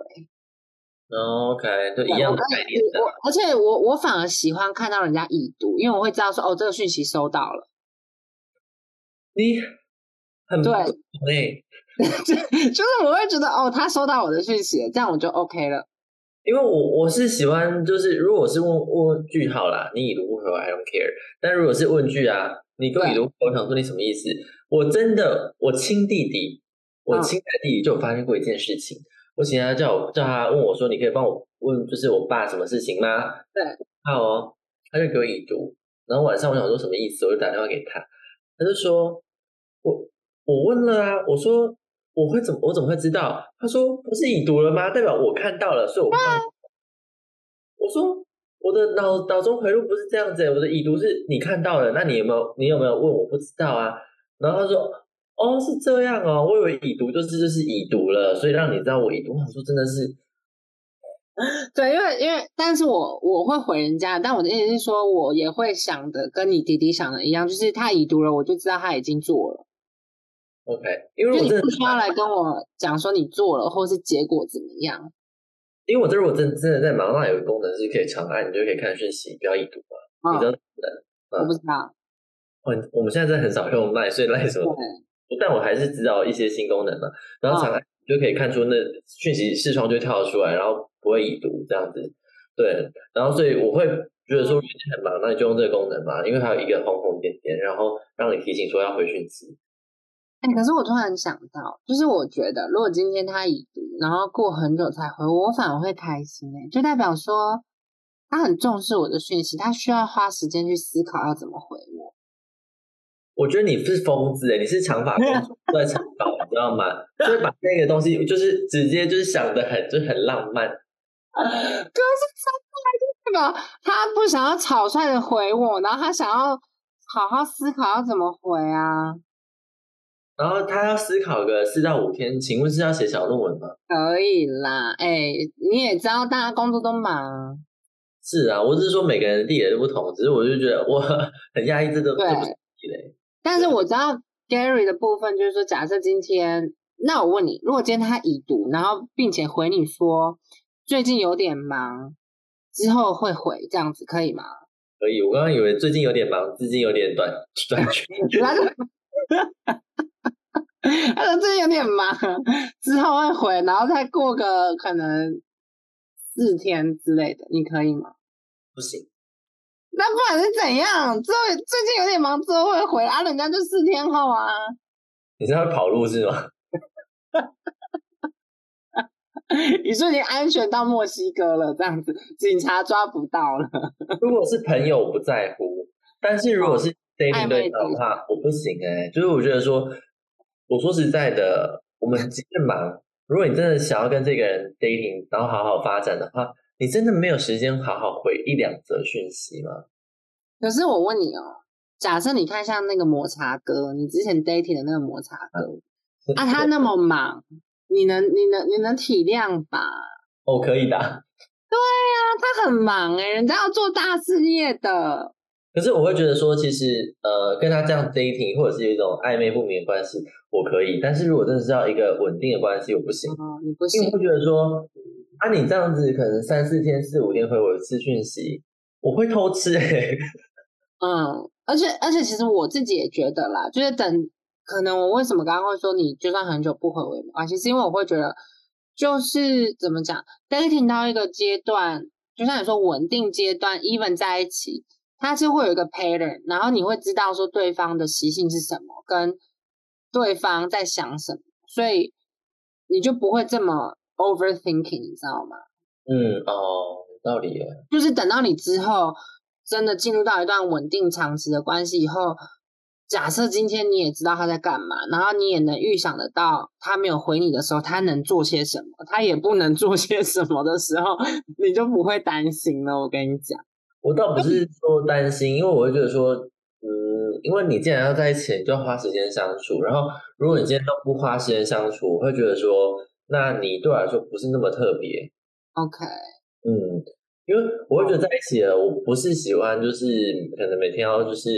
OK，就一样的概念。我而且我我反而喜欢看到人家已读，因为我会知道说哦，这个讯息收到了。你很对，对，就是我会觉得哦，他收到我的讯息，这样我就 OK 了。因为我我是喜欢，就是如果是问问句号啦，你已读不回我，I don't care。但如果是问句啊，你跟我已读，我想说你什么意思？我真的，我亲弟弟，我亲爱弟弟就有发生过一件事情。我请他叫我叫他问我说，你可以帮我问，就是我爸什么事情吗？对，好哦，他就给我已读。然后晚上我想说什么意思，我就打电话给他，他就说我我问了啊，我说。我会怎么？我怎么会知道？他说不是已读了吗？代表我看到了，所以我我说我的脑脑中回路不是这样子，我的已读是你看到了，那你有没有你有没有问？我不知道啊。然后他说哦是这样哦，我以为已读就是就是已读了，所以让你知道我已读。我说真的是，对，因为因为但是我我会回人家，但我的意思是说，我也会想的跟你弟弟想的一样，就是他已读了，我就知道他已经做了。OK，因为我真的不需要来跟我讲说你做了或是结果怎么样。因为我这如果真真的在忙，那有个功能是可以长按，你就可以看讯息，不要已读嘛。你知道我不知道。哦，我们现在真的很少用赖，所以赖什么？但我还是知道一些新功能嘛。然后长按就可以看出那讯息视窗就跳出来，然后不会已读这样子。对，然后所以我会觉得说，很忙，那你就用这个功能嘛，因为它有一个红红点点，然后让你提醒说要回讯息。哎，可是我突然想到，就是我觉得，如果今天他已读，然后过很久才回我，反而会开心哎，就代表说他很重视我的讯息，他需要花时间去思考要怎么回我。我觉得你是疯子哎，你是长发公主在长发，你知道吗？就是把那个东西，就是直接就是想的很，就很浪漫。可是真的，个他不想要草率的回我，然后他想要好好思考要怎么回啊。然后他要思考个四到五天，请问是要写小论文吗？可以啦，哎，你也知道大家工作都忙。是啊，我只是说每个人的地点都不同，只是我就觉得我很压抑，这个对。但是我知道 Gary 的部分就是说，假设今天，那我问你，如果今天他已读，然后并且回你说最近有点忙，之后会回这样子，可以吗？可以，我刚刚以为最近有点忙，资金有点短短缺。他说最近有点忙，之后会回，然后再过个可能四天之类的，你可以吗？不行。那不管是怎样，之后最近有点忙，之后会回啊，人家就四天后啊。你是要跑路是吗？你说你安全到墨西哥了，这样子警察抓不到了。如果是朋友不在乎，但是如果是 dating 对象的话，我不行哎，就是我觉得说。我说实在的，我们即便忙，如果你真的想要跟这个人 dating，然后好好发展的话，你真的没有时间好好回一两则讯息吗？可是我问你哦，假设你看像那个抹茶哥，你之前 dating 的那个抹茶哥，啊，他那么忙，你能你能你能体谅吧？哦，可以的。对呀，他很忙哎，人家要做大事业的。可是我会觉得说，其实呃，跟他这样 dating 或者是有一种暧昧不明的关系，我可以。但是如果真的是要一个稳定的关系，我不行。哦，你不行。因为会觉得说，啊，你这样子可能三四天、四五天回我一次讯息，我会偷吃哎。嗯，而且而且，其实我自己也觉得啦，就是等可能我为什么刚刚会说你就算很久不回我也没关系，是因为我会觉得，就是怎么讲，dating 到一个阶段，就像你说稳定阶段，even 在一起。它是会有一个 pattern，然后你会知道说对方的习性是什么，跟对方在想什么，所以你就不会这么 overthinking，你知道吗？嗯，哦，有道理耶。就是等到你之后真的进入到一段稳定长期的关系以后，假设今天你也知道他在干嘛，然后你也能预想得到他没有回你的时候，他能做些什么，他也不能做些什么的时候，你就不会担心了。我跟你讲。我倒不是说担心，因为我会觉得说，嗯，因为你既然要在一起，你就要花时间相处。然后，如果你今天都不花时间相处，我会觉得说，那你对我来说不是那么特别。OK，嗯，因为我会觉得在一起了，我不是喜欢就是可能每天要就是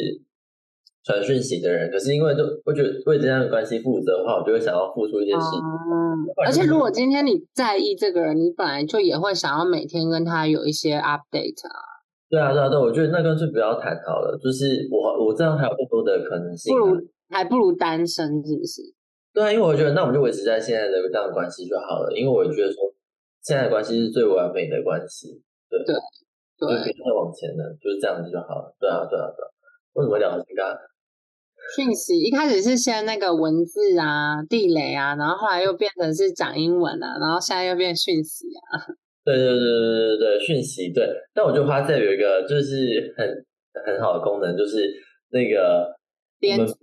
传讯息的人。可是因为就会觉得为这样的关系负责的话，我就会想要付出一些事情。嗯，而且如果今天你在意这个人，你本来就也会想要每天跟他有一些 update 啊。对啊，对啊，对，我觉得那干脆不要谈好了。就是我，我这样还有更多的可能性。不如还不如单身，是不是？对啊，因为我觉得那我们就维持在现在的这样的关系就好了。因为我觉得说现在的关系是最完美的关系。对对对，就可以再往前的，就是这样子就好了。对啊，对啊，对。为什么聊到这个？讯息一开始是先那个文字啊、地雷啊，然后后来又变成是讲英文啊，然后现在又变讯息啊。对对对对对对讯息对，但我觉得花在有一个就是很很好的功能，就是那个编辑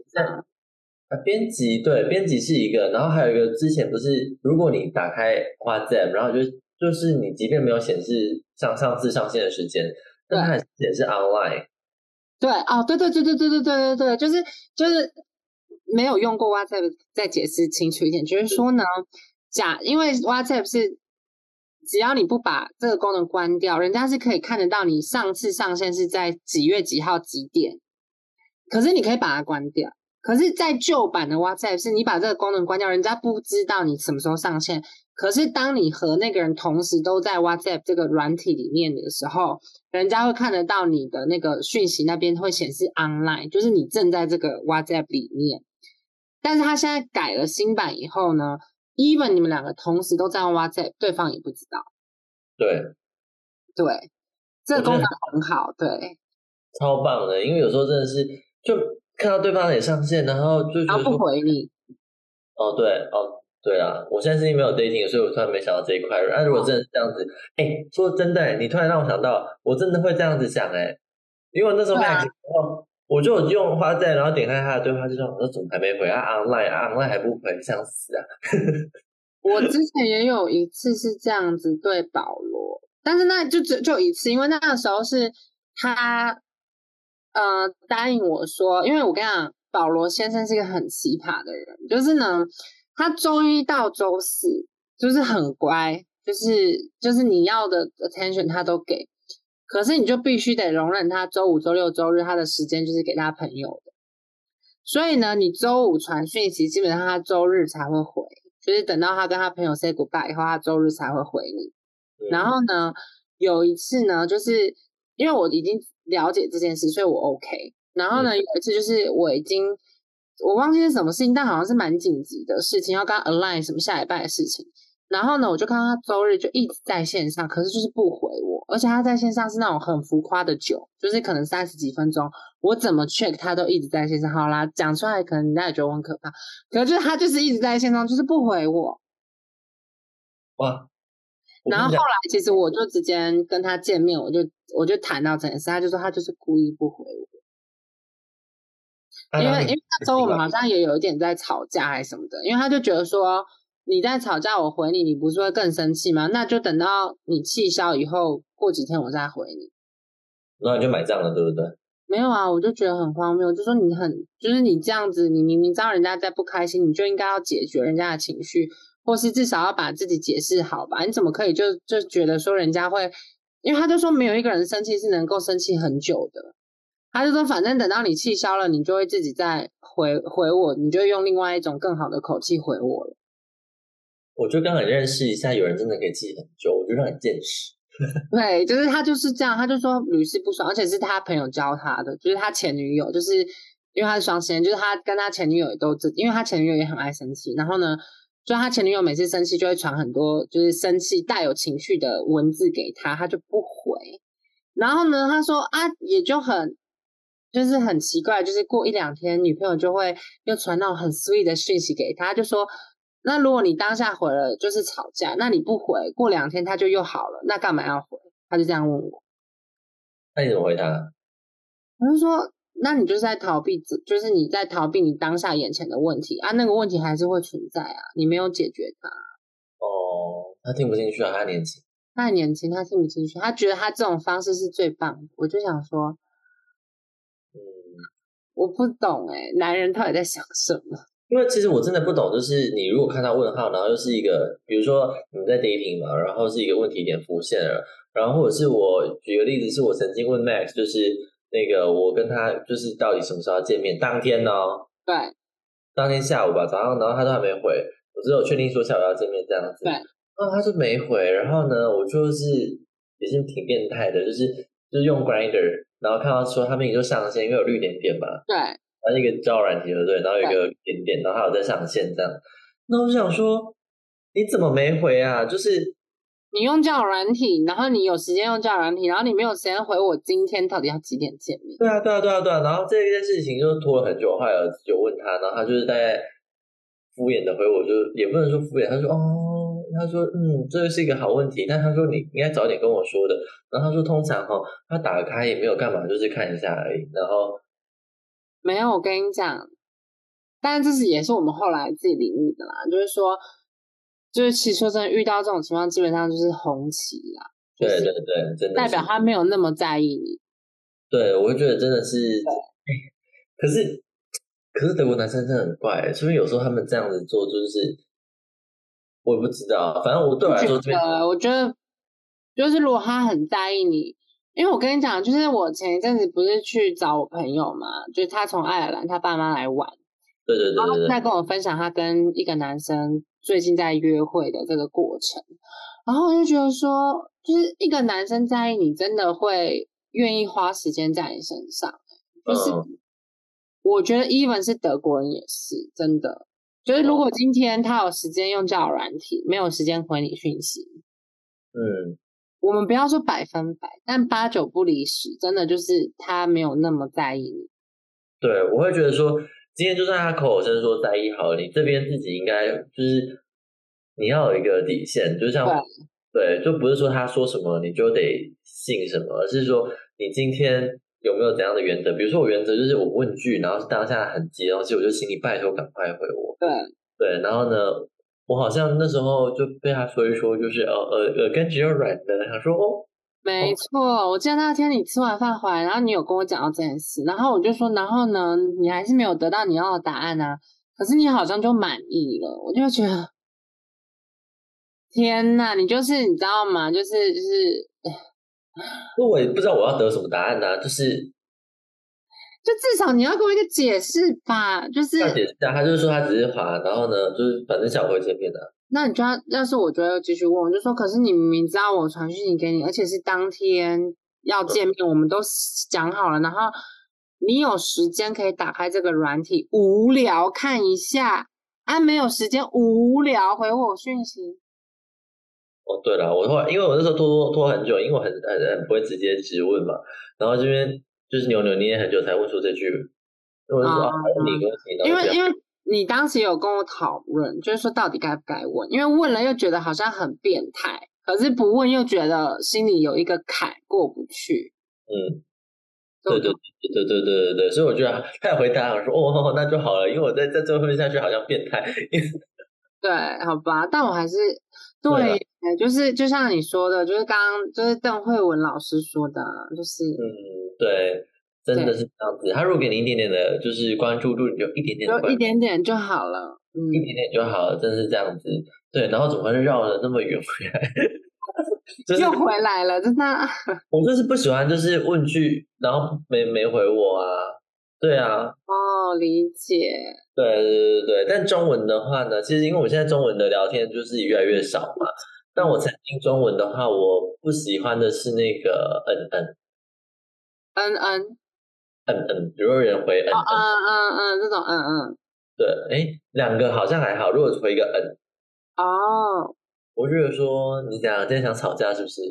啊，编辑对，编辑是一个，然后还有一个之前不是，如果你打开花在，然后就就是你即便没有显示上上次上线的时间，但它还显示 online。对哦，对对对对对对对对对，就是就是没有用过 WhatsApp，再解释清楚一点，就是说呢，假因为 WhatsApp 是。只要你不把这个功能关掉，人家是可以看得到你上次上线是在几月几号几点。可是你可以把它关掉。可是，在旧版的 WhatsApp 是你把这个功能关掉，人家不知道你什么时候上线。可是当你和那个人同时都在 WhatsApp 这个软体里面的时候，人家会看得到你的那个讯息那边会显示 online，就是你正在这个 WhatsApp 里面。但是他现在改了新版以后呢？even 你们两个同时都在用 WhatsApp，对方也不知道。对，对，这个功能很好，对，超棒的。因为有时候真的是，就看到对方也上线，然后就他不回你。哦，对，哦，对啊，我现在是因为没有 dating，所以我突然没想到这一块。那如果真的是这样子，哎，说真的，你突然让我想到，我真的会这样子想，哎，因为那时候 Max 我就用花在，然后点开他的对话，就说：“我说怎么还没回啊？online 啊，online 还不回，想死啊！” 我之前也有一次是这样子对保罗，但是那就只就一次，因为那个时候是他呃答应我说，因为我跟你讲，保罗先生是一个很奇葩的人，就是呢，他周一到周四就是很乖，就是就是你要的 attention 他都给。可是你就必须得容忍他周五、周六、周日他的时间就是给他朋友的，所以呢，你周五传讯息，基本上他周日才会回，就是等到他跟他朋友 say goodbye 以后，他周日才会回你。然后呢，有一次呢，就是因为我已经了解这件事，所以我 OK。然后呢，有一次就是我已经我忘记是什么事情，但好像是蛮紧急的事情，要跟 align 什么下礼拜的事情。然后呢，我就看到他周日就一直在线上，可是就是不回我，而且他在线上是那种很浮夸的酒，就是可能三十几分钟，我怎么 check 他都一直在线上。好啦，讲出来可能家也觉得我很可怕，可是他就是一直在线上，就是不回我。哇！然后后来其实我就直接跟他见面，我就我就谈到这件事，他就说他就是故意不回我，因为因为那时候我们好像也有一点在吵架还是什么的，因为他就觉得说。你在吵架，我回你，你不是会更生气吗？那就等到你气消以后，过几天我再回你。那你就买账了，对不对？没有啊，我就觉得很荒谬，就说你很，就是你这样子，你明明知道人家在不开心，你就应该要解决人家的情绪，或是至少要把自己解释好吧？你怎么可以就就觉得说人家会？因为他就说没有一个人生气是能够生气很久的，他就说反正等到你气消了，你就会自己再回回我，你就用另外一种更好的口气回我了。我就刚你认识一下，有人真的可以气很久，我就让你见识。对，就是他就是这样，他就说屡试不爽，而且是他朋友教他的，就是他前女友，就是因为他是双性就是他跟他前女友也都这，因为他前女友也很爱生气，然后呢，就他前女友每次生气就会传很多就是生气带有情绪的文字给他，他就不回，然后呢，他说啊，也就很就是很奇怪，就是过一两天，女朋友就会又传那种很 sweet 的讯息给他，就说。那如果你当下回了就是吵架，那你不回，过两天他就又好了，那干嘛要回？他就这样问我。那你怎么回答？我就说，那你就是在逃避，就是你在逃避你当下眼前的问题啊，那个问题还是会存在啊，你没有解决它。哦，他听不进去啊，他年轻，他还年轻，他听不进去，他觉得他这种方式是最棒的。我就想说，嗯，我不懂哎，男人到底在想什么？因为其实我真的不懂，就是你如果看到问号，然后又是一个，比如说你在 dating 嘛，然后是一个问题点浮现了，然后或者是我举个例子，是我曾经问 Max，就是那个我跟他就是到底什么时候要见面？当天呢？对，当天下午吧，早上，然后他都还没回，我只有确定说下午要见面这样子。对，然后他就没回，然后呢，我就是也是挺变态的，就是就是用 Grinder，然后看到说他们已经上线，因为有绿点点嘛。对。一个交友软体对不对？然后有一个点点，然后还有在上线这样。那我就想说，你怎么没回啊？就是你用交友软体，然后你有时间用交友软体，然后你没有时间回我今天到底要几点见面？对啊，对啊，对啊，对啊。然后这一件事情就拖了很久，后来就问他，然后他就是大概敷衍的回我，就也不能说敷衍，他说哦，他说嗯，这是一个好问题，但他说你应该早点跟我说的。然后他说通常哈，他打开也没有干嘛，就是看一下而已，然后。没有，我跟你讲，但这是也是我们后来自己领悟的啦。就是说，就是其实说真的，遇到这种情况，基本上就是红旗啦。对对对，真的代表他没有那么在意你。对，我就觉得真的是。可是，可是德国男生真的很怪，所以有时候他们这样子做，就是我也不知道。反正我对我来说，我觉得就是如果他很在意你。因为我跟你讲，就是我前一阵子不是去找我朋友嘛，就是他从爱尔兰他爸妈来玩，对对对，然后在跟我分享他跟一个男生最近在约会的这个过程，然后我就觉得说，就是一个男生在意你，真的会愿意花时间在你身上，就是我觉得 even 是德国人也是真的，就是如果今天他有时间用交友软体，没有时间回你讯息，嗯。我们不要说百分百，但八九不离十，真的就是他没有那么在意你。对，我会觉得说，今天就算他口口声声说在意，好了，你这边自己应该就是你要有一个底线，就像对，就不是说他说什么你就得信什么，而是说你今天有没有怎样的原则？比如说我原则就是我问句，然后当下很急，然后其实我就请你拜托赶快回我。对对，然后呢？我好像那时候就被他说一说，就是呃呃耳根只有软的。他说哦，没错，我记得那天你吃完饭回来，然后你有跟我讲到这件事，然后我就说，然后呢，你还是没有得到你要的答案啊。可是你好像就满意了，我就觉得，天呐，你就是你知道吗？就是就是，那我也不知道我要得什么答案呢，就是。就至少你要给我一个解释吧，就是他解释啊，他就是说他只是滑，然后呢，就是反正想回见面的。那你就要，要是我觉得继续问，我就说，可是你明明知道我传讯息给你，而且是当天要见面，我们都讲好了，然后你有时间可以打开这个软体，无聊看一下，啊，没有时间无聊回我讯息。哦，对了，我后来因为我那时候拖拖拖很久，因为我很很很不会直接直问嘛，然后这边。就是扭扭捏捏很久才问出这句，我就说啊，你跟因为因为你当时有跟我讨论，就是说到底该不该问，因为问了又觉得好像很变态，可是不问又觉得心里有一个坎过不去。嗯，对对对对对对对对，所以我觉得他回答我说哦，那就好了，因为我再再追问下去好像变态。对，好吧，但我还是 对，就是就像你说的，就是刚刚就是邓慧文老师说的，就是嗯，对，真的是这样子。他如果给你一点点的，就是关注度，你就一点点，就一点点就好了，嗯，一点点就好了，真的是这样子。对，然后怎么会绕了那么远回来？又回来了，真的。我就是不喜欢，就是问句，然后没没回我啊。对啊。哦，理解。对对对对但中文的话呢，其实因为我现在中文的聊天就是越来越少嘛。但我曾经中文的话，我不喜欢的是那个嗯嗯嗯嗯嗯嗯，如果有人回嗯嗯嗯嗯这种嗯嗯。对，哎，两个好像还好。如果回一个嗯。哦。我觉得说你讲今天想吵架是不是？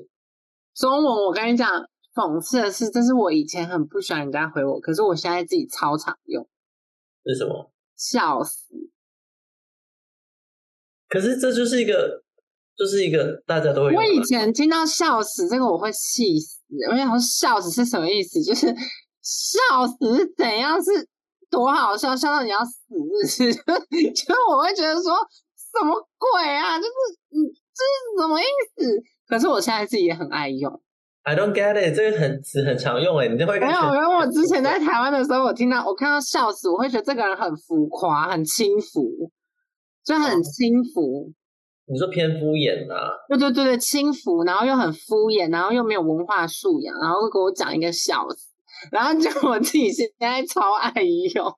中文我跟你讲，讽刺的是，这是我以前很不喜欢人家回我，可是我现在自己超常用。是什么？笑死！可是这就是一个，就是一个大家都会。我以前听到笑死这个，我会气死。我想说笑死是什么意思？就是笑死是怎样？是多好笑，笑到你要死，是？就我会觉得说。什么鬼啊！就是嗯，这是什么意思？可是我现在自己也很爱用。I don't get it，这个很词很常用哎，你就会没有？因为我之前在 台湾的时候，我听到我看到笑死，我会觉得这个人很浮夸、很轻浮，就很轻浮。你说偏敷衍啊？对对对对，轻浮，然后又很敷衍，然后又没有文化素养，然后给我讲一个笑死，然后就我自己现在超爱用。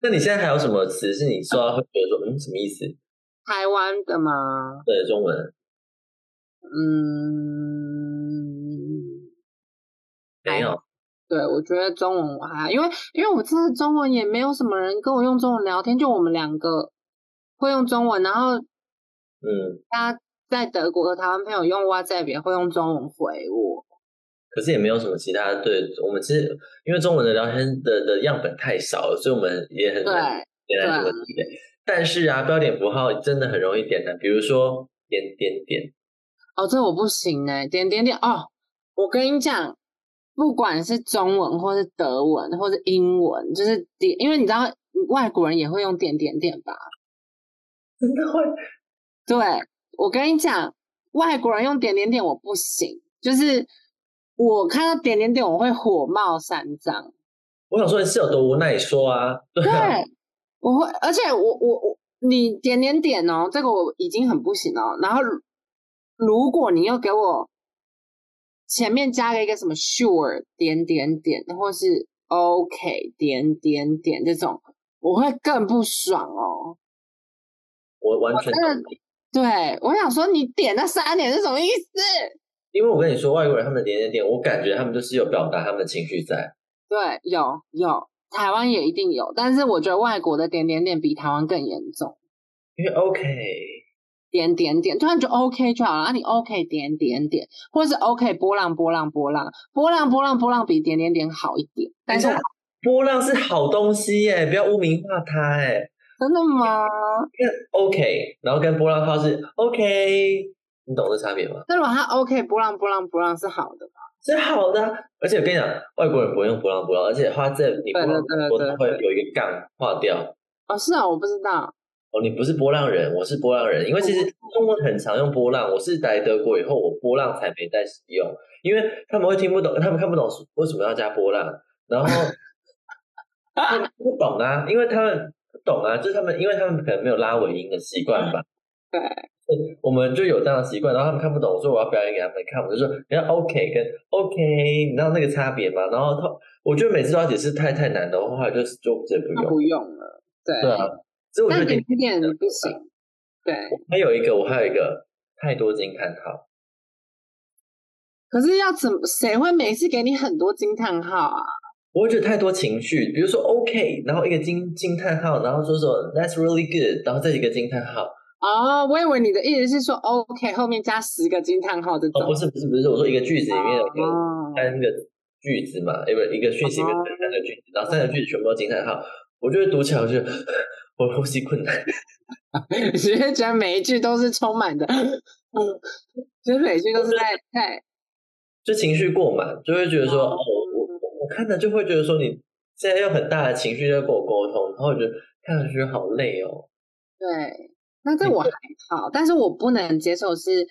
那你现在还有什么词是你说到会觉得说嗯什么意思？台湾的吗？对，中文。嗯，没有。对，我觉得中文我还因为因为我真的中文也没有什么人跟我用中文聊天，就我们两个会用中文，然后嗯，他在德国的台湾朋友用 WhatsApp 也会用中文回我。可是也没有什么其他，对我们其实因为中文的聊天的的样本太少了，所以我们也很难点来这个地雷。但是啊，标点符号真的很容易点的，比如说点点点。哦，这我不行哎，点点点哦。我跟你讲，不管是中文或是德文或是英文，就是点，因为你知道外国人也会用点点点吧？真的会？对，我跟你讲，外国人用点点点我不行，就是。我看到点点点，我会火冒三丈。我想说你是有多无奈，你说啊。对，我会，而且我我我，你点点点哦，这个我已经很不行了。然后，如果你又给我前面加了一个什么 sure 点点点，或是 OK 点点点这种，我会更不爽哦。我完全对，我想说你点那三点是什么意思？因为我跟你说，外国人他们的点点点，我感觉他们就是有表达他们的情绪在。对，有有，台湾也一定有，但是我觉得外国的点点点比台湾更严重。因为 OK 点点点，突然就 OK 就好了啊！你 OK 点点点，或者是 OK 波浪波浪波浪波浪波浪波浪比点点点好一点。但是波浪是好东西耶，不要污名化它哎。真的吗？OK，然后跟波浪号是 OK。你懂这差别吗？那如果他 OK 波浪波浪波浪是好的吗？是好的，而且我跟你讲，外国人不会用波浪波浪，而且他在你波浪波浪会有一个杠划掉。哦，是啊，我不知道。哦，你不是波浪人，我是波浪人，因为其实中文很常用波浪。我是来德国以后，我波浪才没再使用，因为他们会听不懂，他们看不懂为什么要加波浪，然后 他们不懂啊，因为他们不懂啊，就是他们，因为他们可能没有拉尾音的习惯吧。对。我们就有这样的习惯，然后他们看不懂，所以我要表演给他们看。我就说，你要 OK 跟 OK，你知道那个差别吗？然后他，我觉得每次都要解释太太难的话，就是就直接不用，不用了。对对啊，所以我觉得有点不行。对，还有一个，我还有一个太多惊叹号。可是要怎么？谁会每次给你很多惊叹号啊？我会觉得太多情绪，比如说 OK，然后一个惊惊叹号，然后说说 That's really good，然后再一个惊叹号。哦，我以为你的意思是说，OK 后面加十个惊叹号这种。哦，不是不是不是，我说一个句子里面有三个句子嘛，因为一个讯息里面三个句子，然后三个句子全部都惊叹号，我觉得读起来我就 我呼吸困难。其实觉得每一句都是充满的，嗯，其实每一句都是在在，就情绪过满，就会觉得说，看着就会觉得说，你现在用很大的情绪在跟我沟通，然后我觉得。看上去好累哦。对，那这我还好，但是我不能接受是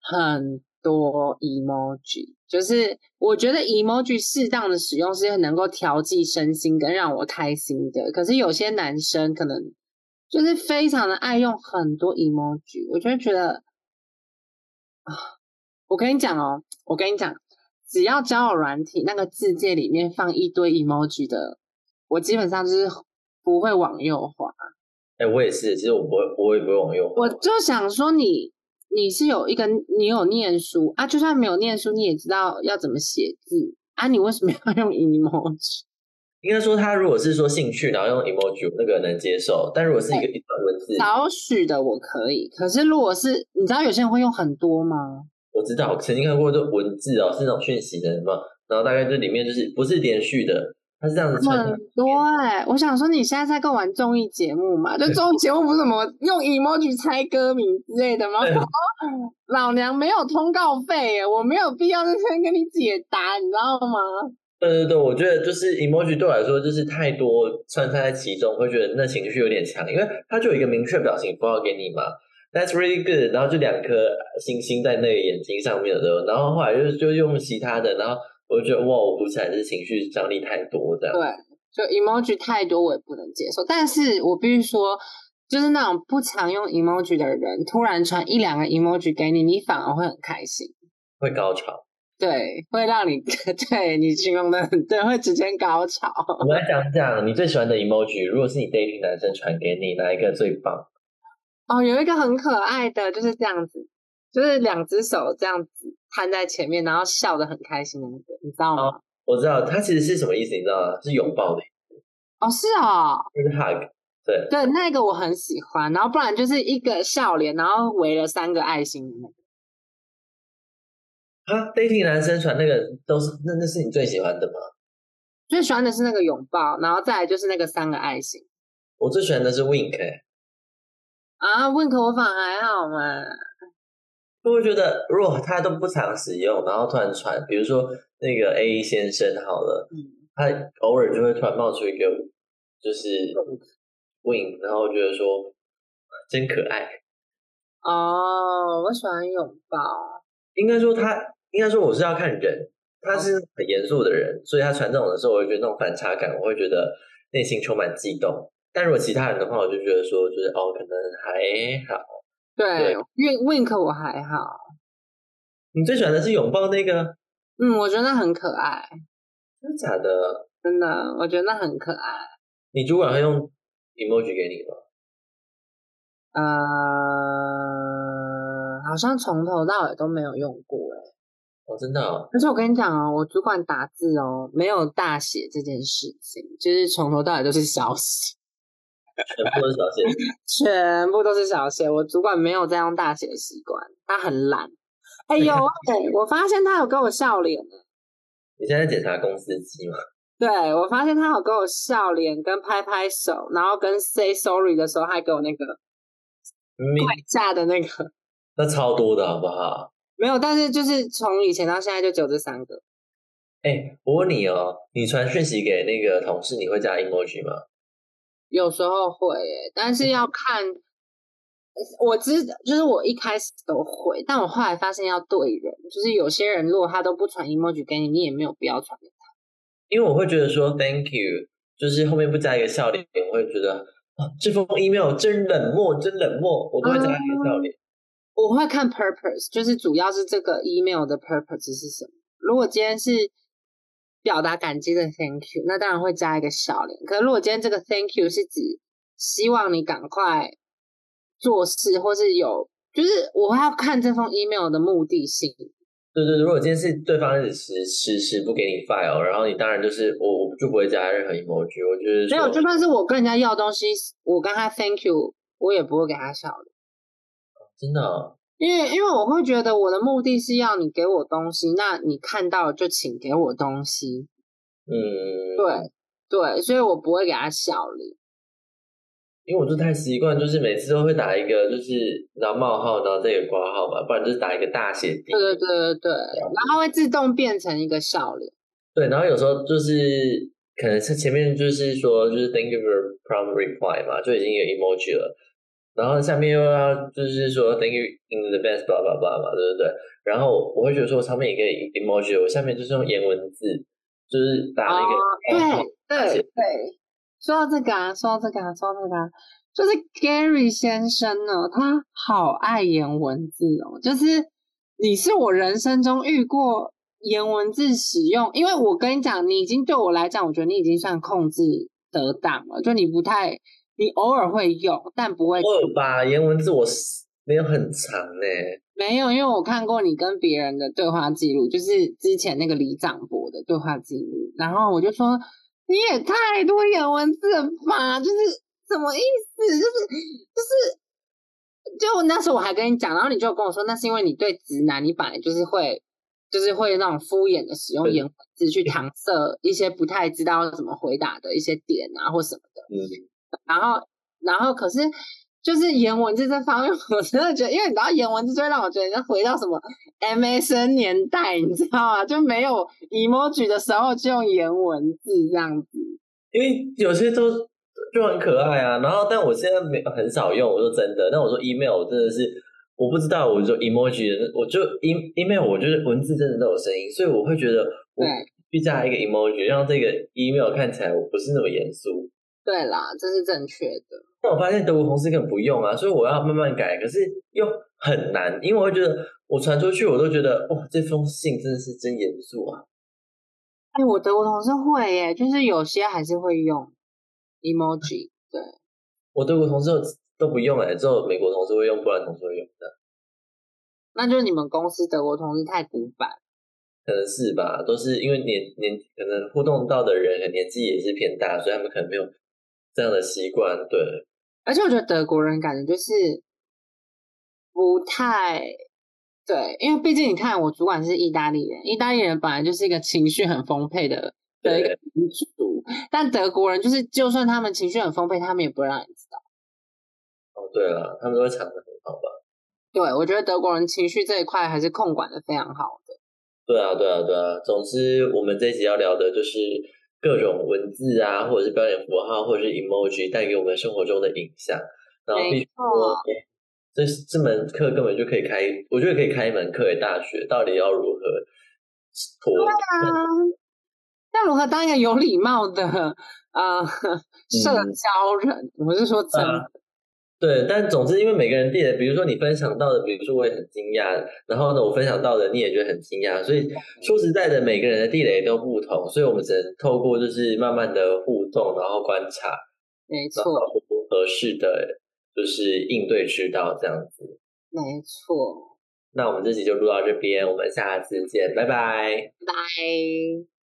很多 emoji，就是我觉得 emoji 适当的使用是能够调剂身心跟让我开心的。可是有些男生可能就是非常的爱用很多 emoji，我就觉得啊，我跟你讲哦，我跟你讲，只要交友软体那个字界里面放一堆 emoji 的，我基本上就是不会往右滑。哎，我也是，其实我不会，我也不会往右滑。我就想说，你你是有一个，你有念书啊，就算没有念书，你也知道要怎么写字啊，你为什么要用 emoji？应该说，他如果是说兴趣，然后用 emoji，那个能接受；但如果是一个一段文字，少许的我可以。可是如果是，你知道有些人会用很多吗？我知道，曾经看过这文字哦，是那种讯息的嘛，然后大概这里面就是不是连续的。它是这样子穿的，对，我想说你现在在跟我玩综艺节目嘛？就综艺节目不是什么用 emoji 猜歌名之类的吗？老娘没有通告费耶，我没有必要在这边跟你解答，你知道吗？对对对，我觉得就是 emoji 对我来说就是太多穿插在其中，会觉得那情绪有点强，因为它就有一个明确表情符号给你嘛，That's really good，然后就两颗星星在那个眼睛上面的，然后后来就就用其他的，然后。我就觉得哇，我读起来是情绪张力太多的。对，就 emoji 太多我也不能接受。但是我必须说，就是那种不常用 emoji 的人，突然传一两个 emoji 给你，你反而会很开心，会高潮。对，会让你 对你形容的对，会直接高潮。我们来讲讲你最喜欢的 emoji。如果是你 dating 男生传给你，哪一个最棒？哦，有一个很可爱的，就是这样子，就是两只手这样子。摊在前面，然后笑得很开心的那个，你知道吗？我知道，它其实是什么意思，你知道吗？是拥抱的。哦，是哦，就是 hug。对对，那个我很喜欢。然后不然就是一个笑脸，然后围了三个爱心的那个。啊，dating 男生传那个都是那那是你最喜欢的吗？最喜欢的是那个拥抱，然后再来就是那个三个爱心。我最喜欢的是 wink。啊我反而还好嘛。我会觉得，如果他都不常使用，然后突然传，比如说那个 A 先生好了，他偶尔就会突然冒出一个，就是 wing，然后觉得说真可爱。哦，我喜欢拥抱。应该说他，应该说我是要看人，他是很严肃的人，所以他传这种的时候，我会觉得那种反差感，我会觉得内心充满悸动。但如果其他人的话，我就觉得说，就是哦，可能还好。对，wink wink 我还好。你最喜欢的是拥抱那个？嗯，我觉得那很可爱。真的假的？真的，我觉得那很可爱。你主管会用 emoji 给你吗？呃，好像从头到尾都没有用过哎。哦，真的。而且我跟你讲哦，我主管打字哦，没有大写这件事情，就是从头到尾都是小写。全部都是小写，全部都是小写。我主管没有在用大写的习惯，他很懒。哎呦，哎，我发现他有跟我笑脸你现在检查公司机吗？对，我发现他有跟我笑脸，跟拍拍手，然后跟 say sorry 的时候还给我那个怪架的那个。那超多的好不好？没有，但是就是从以前到现在就只有这三个。哎，我问你哦，你传讯息给那个同事，你会加 emoji 吗？有时候会，但是要看。我知就是我一开始都会，但我后来发现要对人，就是有些人如果他都不传 emoji 给你，你也没有必要传给他。因为我会觉得说 thank you，就是后面不加一个笑脸，我会觉得啊这封 email 真冷漠，真冷漠，我不会加一个笑脸。我会看 purpose，就是主要是这个 email 的 purpose 是什么。如果今天是。表达感激的 thank you，那当然会加一个笑脸。可是如果今天这个 thank you 是指希望你赶快做事，或是有，就是我要看这封 email 的目的性。对对，如果今天是对方一直迟迟迟不给你 file，然后你当然就是我我就不会加任何 emoji。我觉得没有，就算是我跟人家要东西，我跟他 thank you，我也不会给他笑脸。真的。因为因为我会觉得我的目的是要你给我东西，那你看到就请给我东西。嗯，对对，所以我不会给他笑脸。因为我就太习惯，就是每次都会打一个，就是然后冒号，然后这个挂号嘛，不然就是打一个大写。对对对对对，然后会自动变成一个笑脸。对，然后有时候就是可能是前面就是说就是 thank you for prompt reply 嘛，就已经有 emoji 了，然后下面又要就是说 thank you in the best blah blah blah 嘛，对不对？然后我会觉得说上面一个 emoji，我下面就是用颜文字，就是打了一个对对对。说到这个啊，说到这个啊，说到这个啊，就是 Gary 先生呢，他好爱颜文字哦，就是你是我人生中遇过颜文字使用，因为我跟你讲，你已经对我来讲，我觉得你已经算控制得当了，就你不太，你偶尔会用，但不会。偶尔吧，颜文字我没有很长呢。没有，因为我看过你跟别人的对话记录，就是之前那个李长博的对话记录，然后我就说。你也太多颜文字了吧？就是什么意思？就是就是，就那时候我还跟你讲，然后你就跟我说，那是因为你对直男，你本来就是会，就是会那种敷衍的使用颜文字去搪塞一些不太知道怎么回答的一些点啊或什么的。嗯，然后然后可是。就是颜文字这方面，我真的觉得，因为你知道颜文字，就会让我觉得回到什么 MSN 年代，你知道吗？就没有 emoji 的时候，就用颜文字这样子。因为有些都就很可爱啊。然后，但我现在没很少用，我说真的。但我说 email 我真的是我不知道，我就 emoji，我就 e email，我就是文字真的都有声音，所以我会觉得我去加一个 emoji，让这个 email 看起来我不是那么严肃。对啦，这是正确的。但我发现德国同事根本不用啊，所以我要慢慢改，可是又很难，因为我会觉得我传出去，我都觉得哇，这封信真的是真严肃啊。哎，我德国同事会耶，就是有些还是会用 emoji。对，我德国同事都不用哎，只有美国同事会用，不然同事会用的。那就是你们公司德国同事太古板，可能是吧？都是因为年年可能互动到的人年纪也是偏大，所以他们可能没有这样的习惯。对。而且我觉得德国人感觉就是不太对，因为毕竟你看，我主管是意大利人，意大利人本来就是一个情绪很丰沛的的一个民族，但德国人就是就算他们情绪很丰沛，他们也不会让你知道。哦，对了，他们都会藏的很好吧？对，我觉得德国人情绪这一块还是控管的非常好的。对啊，对啊，对啊。总之，我们这集要聊的就是。各种文字啊，或者是标点符号，或者是 emoji 带给我们生活中的影响。然后，必须说，这这门课根本就可以开，我觉得可以开一门课给大学，到底要如何脱？对啊，要如何当一个有礼貌的呃 社交人？我是说真的。对，但总之，因为每个人地雷，比如说你分享到的，比如说我也很惊讶，然后呢，我分享到的你也觉得很惊讶，所以说实在的，每个人的地雷都不同，所以我们只能透过就是慢慢的互动，然后观察，没错，合适的就是应对之道这样子，没错。那我们这集就录到这边，我们下次见，拜拜，拜。